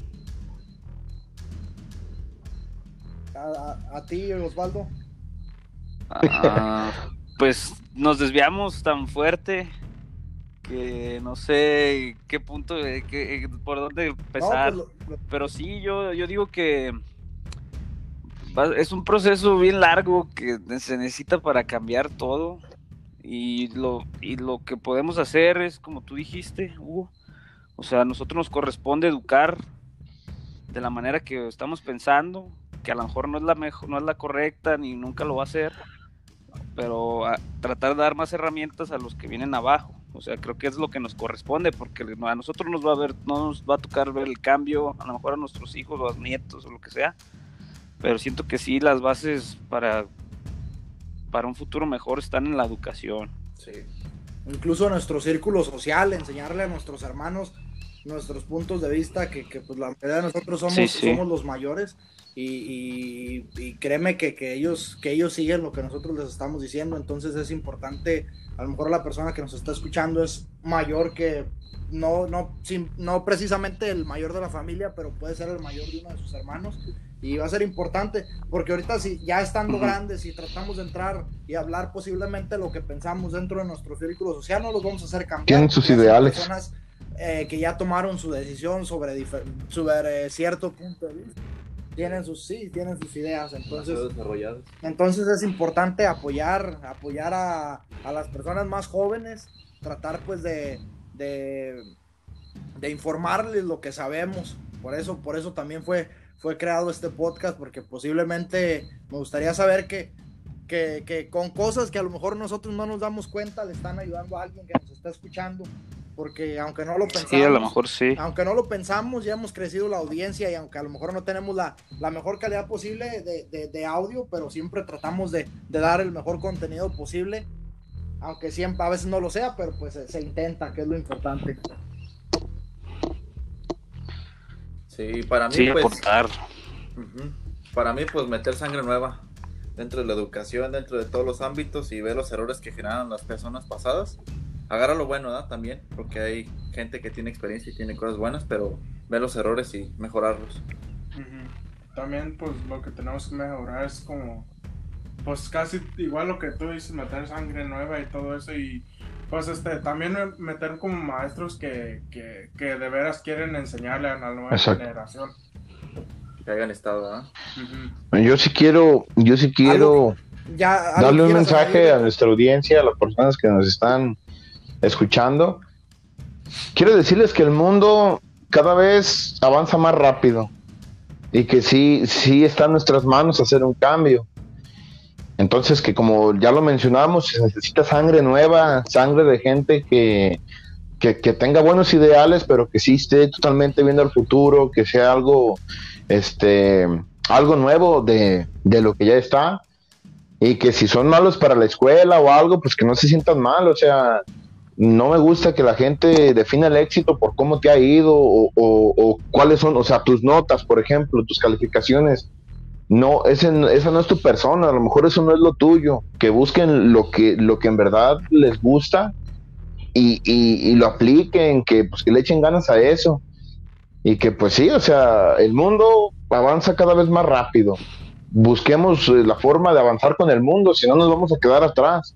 A, a- a ti, Osvaldo. Ah, pues nos desviamos tan fuerte que no sé qué punto, eh, eh, por dónde No, empezar. pues lo- lo- Pero sí, yo, yo digo que es un proceso bien largo que se necesita para cambiar todo. Y lo, y lo que podemos hacer es, como tú dijiste, Hugo, o sea, a nosotros nos corresponde educar de la manera que estamos pensando, que a lo mejor no es la mejor, no es la correcta, ni nunca lo va a hacer, pero a tratar de dar más herramientas a los que vienen abajo. O sea, creo que es lo que nos corresponde, porque a nosotros nos va a ver, no nos va a tocar ver el cambio, a lo mejor a nuestros hijos o a los nietos o lo que sea. Pero siento que sí, las bases para, para un futuro mejor están en la educación. Sí. incluso nuestro círculo social, enseñarle a nuestros hermanos nuestros puntos de vista, que, que pues la mayoría de nosotros somos, somos los mayores. Y, y, créeme que, que, ellos, que ellos siguen lo que nosotros les estamos diciendo, entonces es importante, a lo mejor la persona que nos está escuchando es mayor que, no, no, no precisamente el mayor de la familia, pero puede ser el mayor de uno de sus hermanos, y va a ser importante, porque ahorita si ya estando grandes y tratamos de entrar y hablar posiblemente lo que pensamos dentro de nuestro círculo social, no los vamos a hacer cambiar. Tienen sus ideales. Personas eh, que ya tomaron su decisión sobre, sobre cierto punto de vista tienen sus sí, tienen sus ideas, entonces entonces es importante apoyar apoyar a, a, las personas más jóvenes, tratar pues de, de, de informarles lo que sabemos. Por eso por eso también fue fue creado este podcast porque posiblemente me gustaría saber que que, que, con cosas que a lo mejor nosotros no nos damos cuenta le están ayudando a alguien que nos está escuchando porque aunque no lo pensamos, a lo mejor sí. Aunque no lo pensamos, ya hemos crecido la audiencia y aunque a lo mejor no tenemos la, la mejor calidad posible de, de, audio, pero siempre tratamos de, de, dar el mejor contenido posible, aunque siempre a veces no lo sea, pero pues se, intenta, que es lo importante. Sí, para mí pues, aportar. Para mí pues meter sangre nueva dentro de la educación, dentro de todos los ámbitos y ver los errores que generan las personas pasadas agarra lo bueno, ¿no? También, porque hay gente que tiene experiencia y tiene cosas buenas, pero ve los errores y mejorarlos. También, pues, lo que tenemos que mejorar es como, pues, casi igual lo que tú dices, meter sangre nueva y todo eso y, pues, este, también meter como maestros que, que, que de veras quieren enseñarle a la nueva generación. Que hayan estado, ¿no? Yo sí quiero, yo sí quiero... darle un mensaje a nuestra audiencia, a las personas que nos están escuchando, quiero decirles que el mundo cada vez avanza más rápido y que sí, sí está en nuestras manos hacer un cambio. Entonces que como ya lo mencionamos, se necesita sangre nueva, sangre de gente que, que, tenga buenos ideales, pero que sí esté totalmente viendo el futuro, que sea algo, este, algo nuevo de, de lo que ya está. Y que si son malos para la escuela o algo, pues que no se sientan mal. O sea, no me gusta que la gente defina el éxito por cómo te ha ido o, cuáles son, o sea, tus notas, por ejemplo, tus calificaciones. No, ese, esa no es tu persona, a lo mejor eso no es lo tuyo. Que busquen lo que, lo que en verdad les gusta y, y, lo apliquen, que, pues, que le echen ganas a eso. Y que pues sí, o sea, el mundo avanza cada vez más rápido. Busquemos eh, la forma de avanzar con el mundo, si no nos vamos a quedar atrás.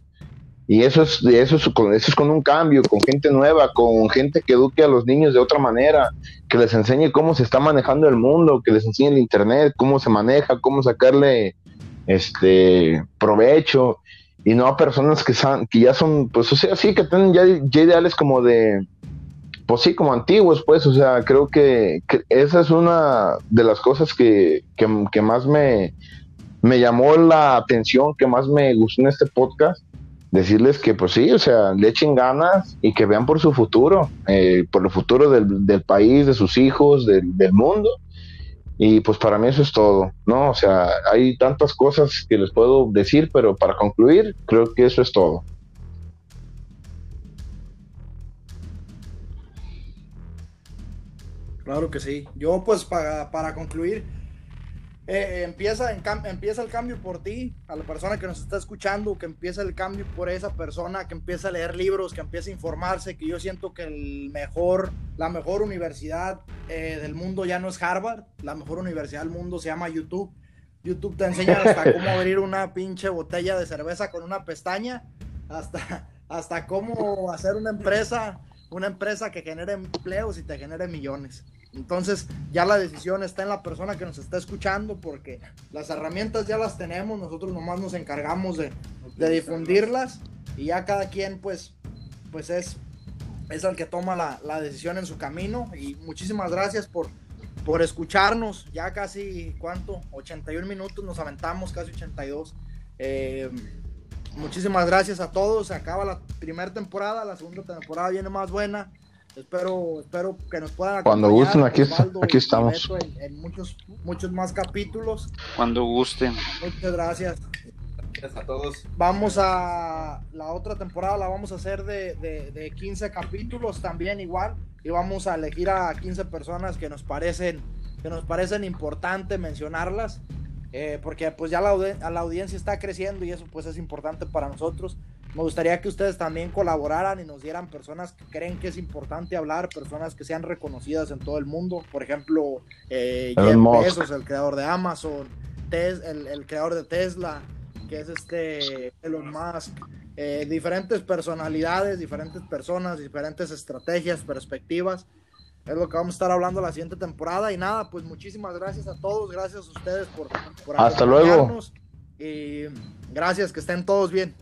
Y eso es, eso, es con, eso es con un cambio, con gente nueva, con gente que eduque a los niños de otra manera, que les enseñe cómo se está manejando el mundo, que les enseñe el internet, cómo se maneja, cómo sacarle este provecho, y no a personas que, son, que ya son, pues, o sea, sí, que tienen ya, ideales como de, pues sí, como antiguos, pues, o sea, creo que, esa es una de las cosas que, que, que más me, me llamó la atención, que más me gustó en este podcast decirles que pues sí, o sea, le echen ganas y que vean por su futuro, eh, por el futuro del, país, de sus hijos, del, mundo. Y pues para mí eso es todo, ¿no? O sea, hay tantas cosas que les puedo decir, pero para concluir, creo que eso es todo. Claro que sí. Yo pues para, para concluir, eh, empieza, empieza el cambio por ti, a la persona que nos está escuchando, que empieza el cambio por esa persona, que empieza a leer libros, que empieza a informarse, que yo siento que el mejor, la mejor universidad eh, del mundo ya no es Harvard, la mejor universidad del mundo se llama YouTube. YouTube te enseña hasta cómo abrir una pinche botella de cerveza con una pestaña, hasta, hasta cómo hacer una empresa, una empresa que genere empleos y te genere millones. Entonces ya la decisión está en la persona que nos está escuchando porque las herramientas ya las tenemos, nosotros nomás nos encargamos de, difundirlas y ya cada quien pues, pues es, es el que toma la, decisión en su camino y muchísimas gracias por, por escucharnos, ya casi, ¿cuánto? 81 minutos nos aventamos, casi 82. Eh, muchísimas gracias a todos, se acaba la primera temporada, la segunda temporada viene más buena. Espero, espero que nos puedan Cuando gusten, aquí, aquí estamos. En, muchos, muchos más capítulos. Cuando gusten. Muchas gracias. Gracias a todos. Vamos a la otra temporada, la vamos a hacer de, de, de 15 capítulos también igual. Y vamos a elegir a 15 personas que nos parecen, que nos parecen importante mencionarlas. Eh, porque pues ya la, la audiencia está creciendo y eso pues es importante para nosotros. Me gustaría que ustedes también colaboraran y nos dieran personas que creen que es importante hablar, personas que sean reconocidas en todo el mundo. Por ejemplo, eh, Jeff Bezos, el creador de Amazon, Tes, el, el, creador de Tesla, que es este Elon Musk. Eh, diferentes personalidades, diferentes personas, diferentes estrategias, perspectivas. Es lo que vamos a estar hablando la siguiente temporada. Y nada, pues muchísimas gracias a todos. Gracias a ustedes por, por Hasta luego. Y gracias, que estén todos bien.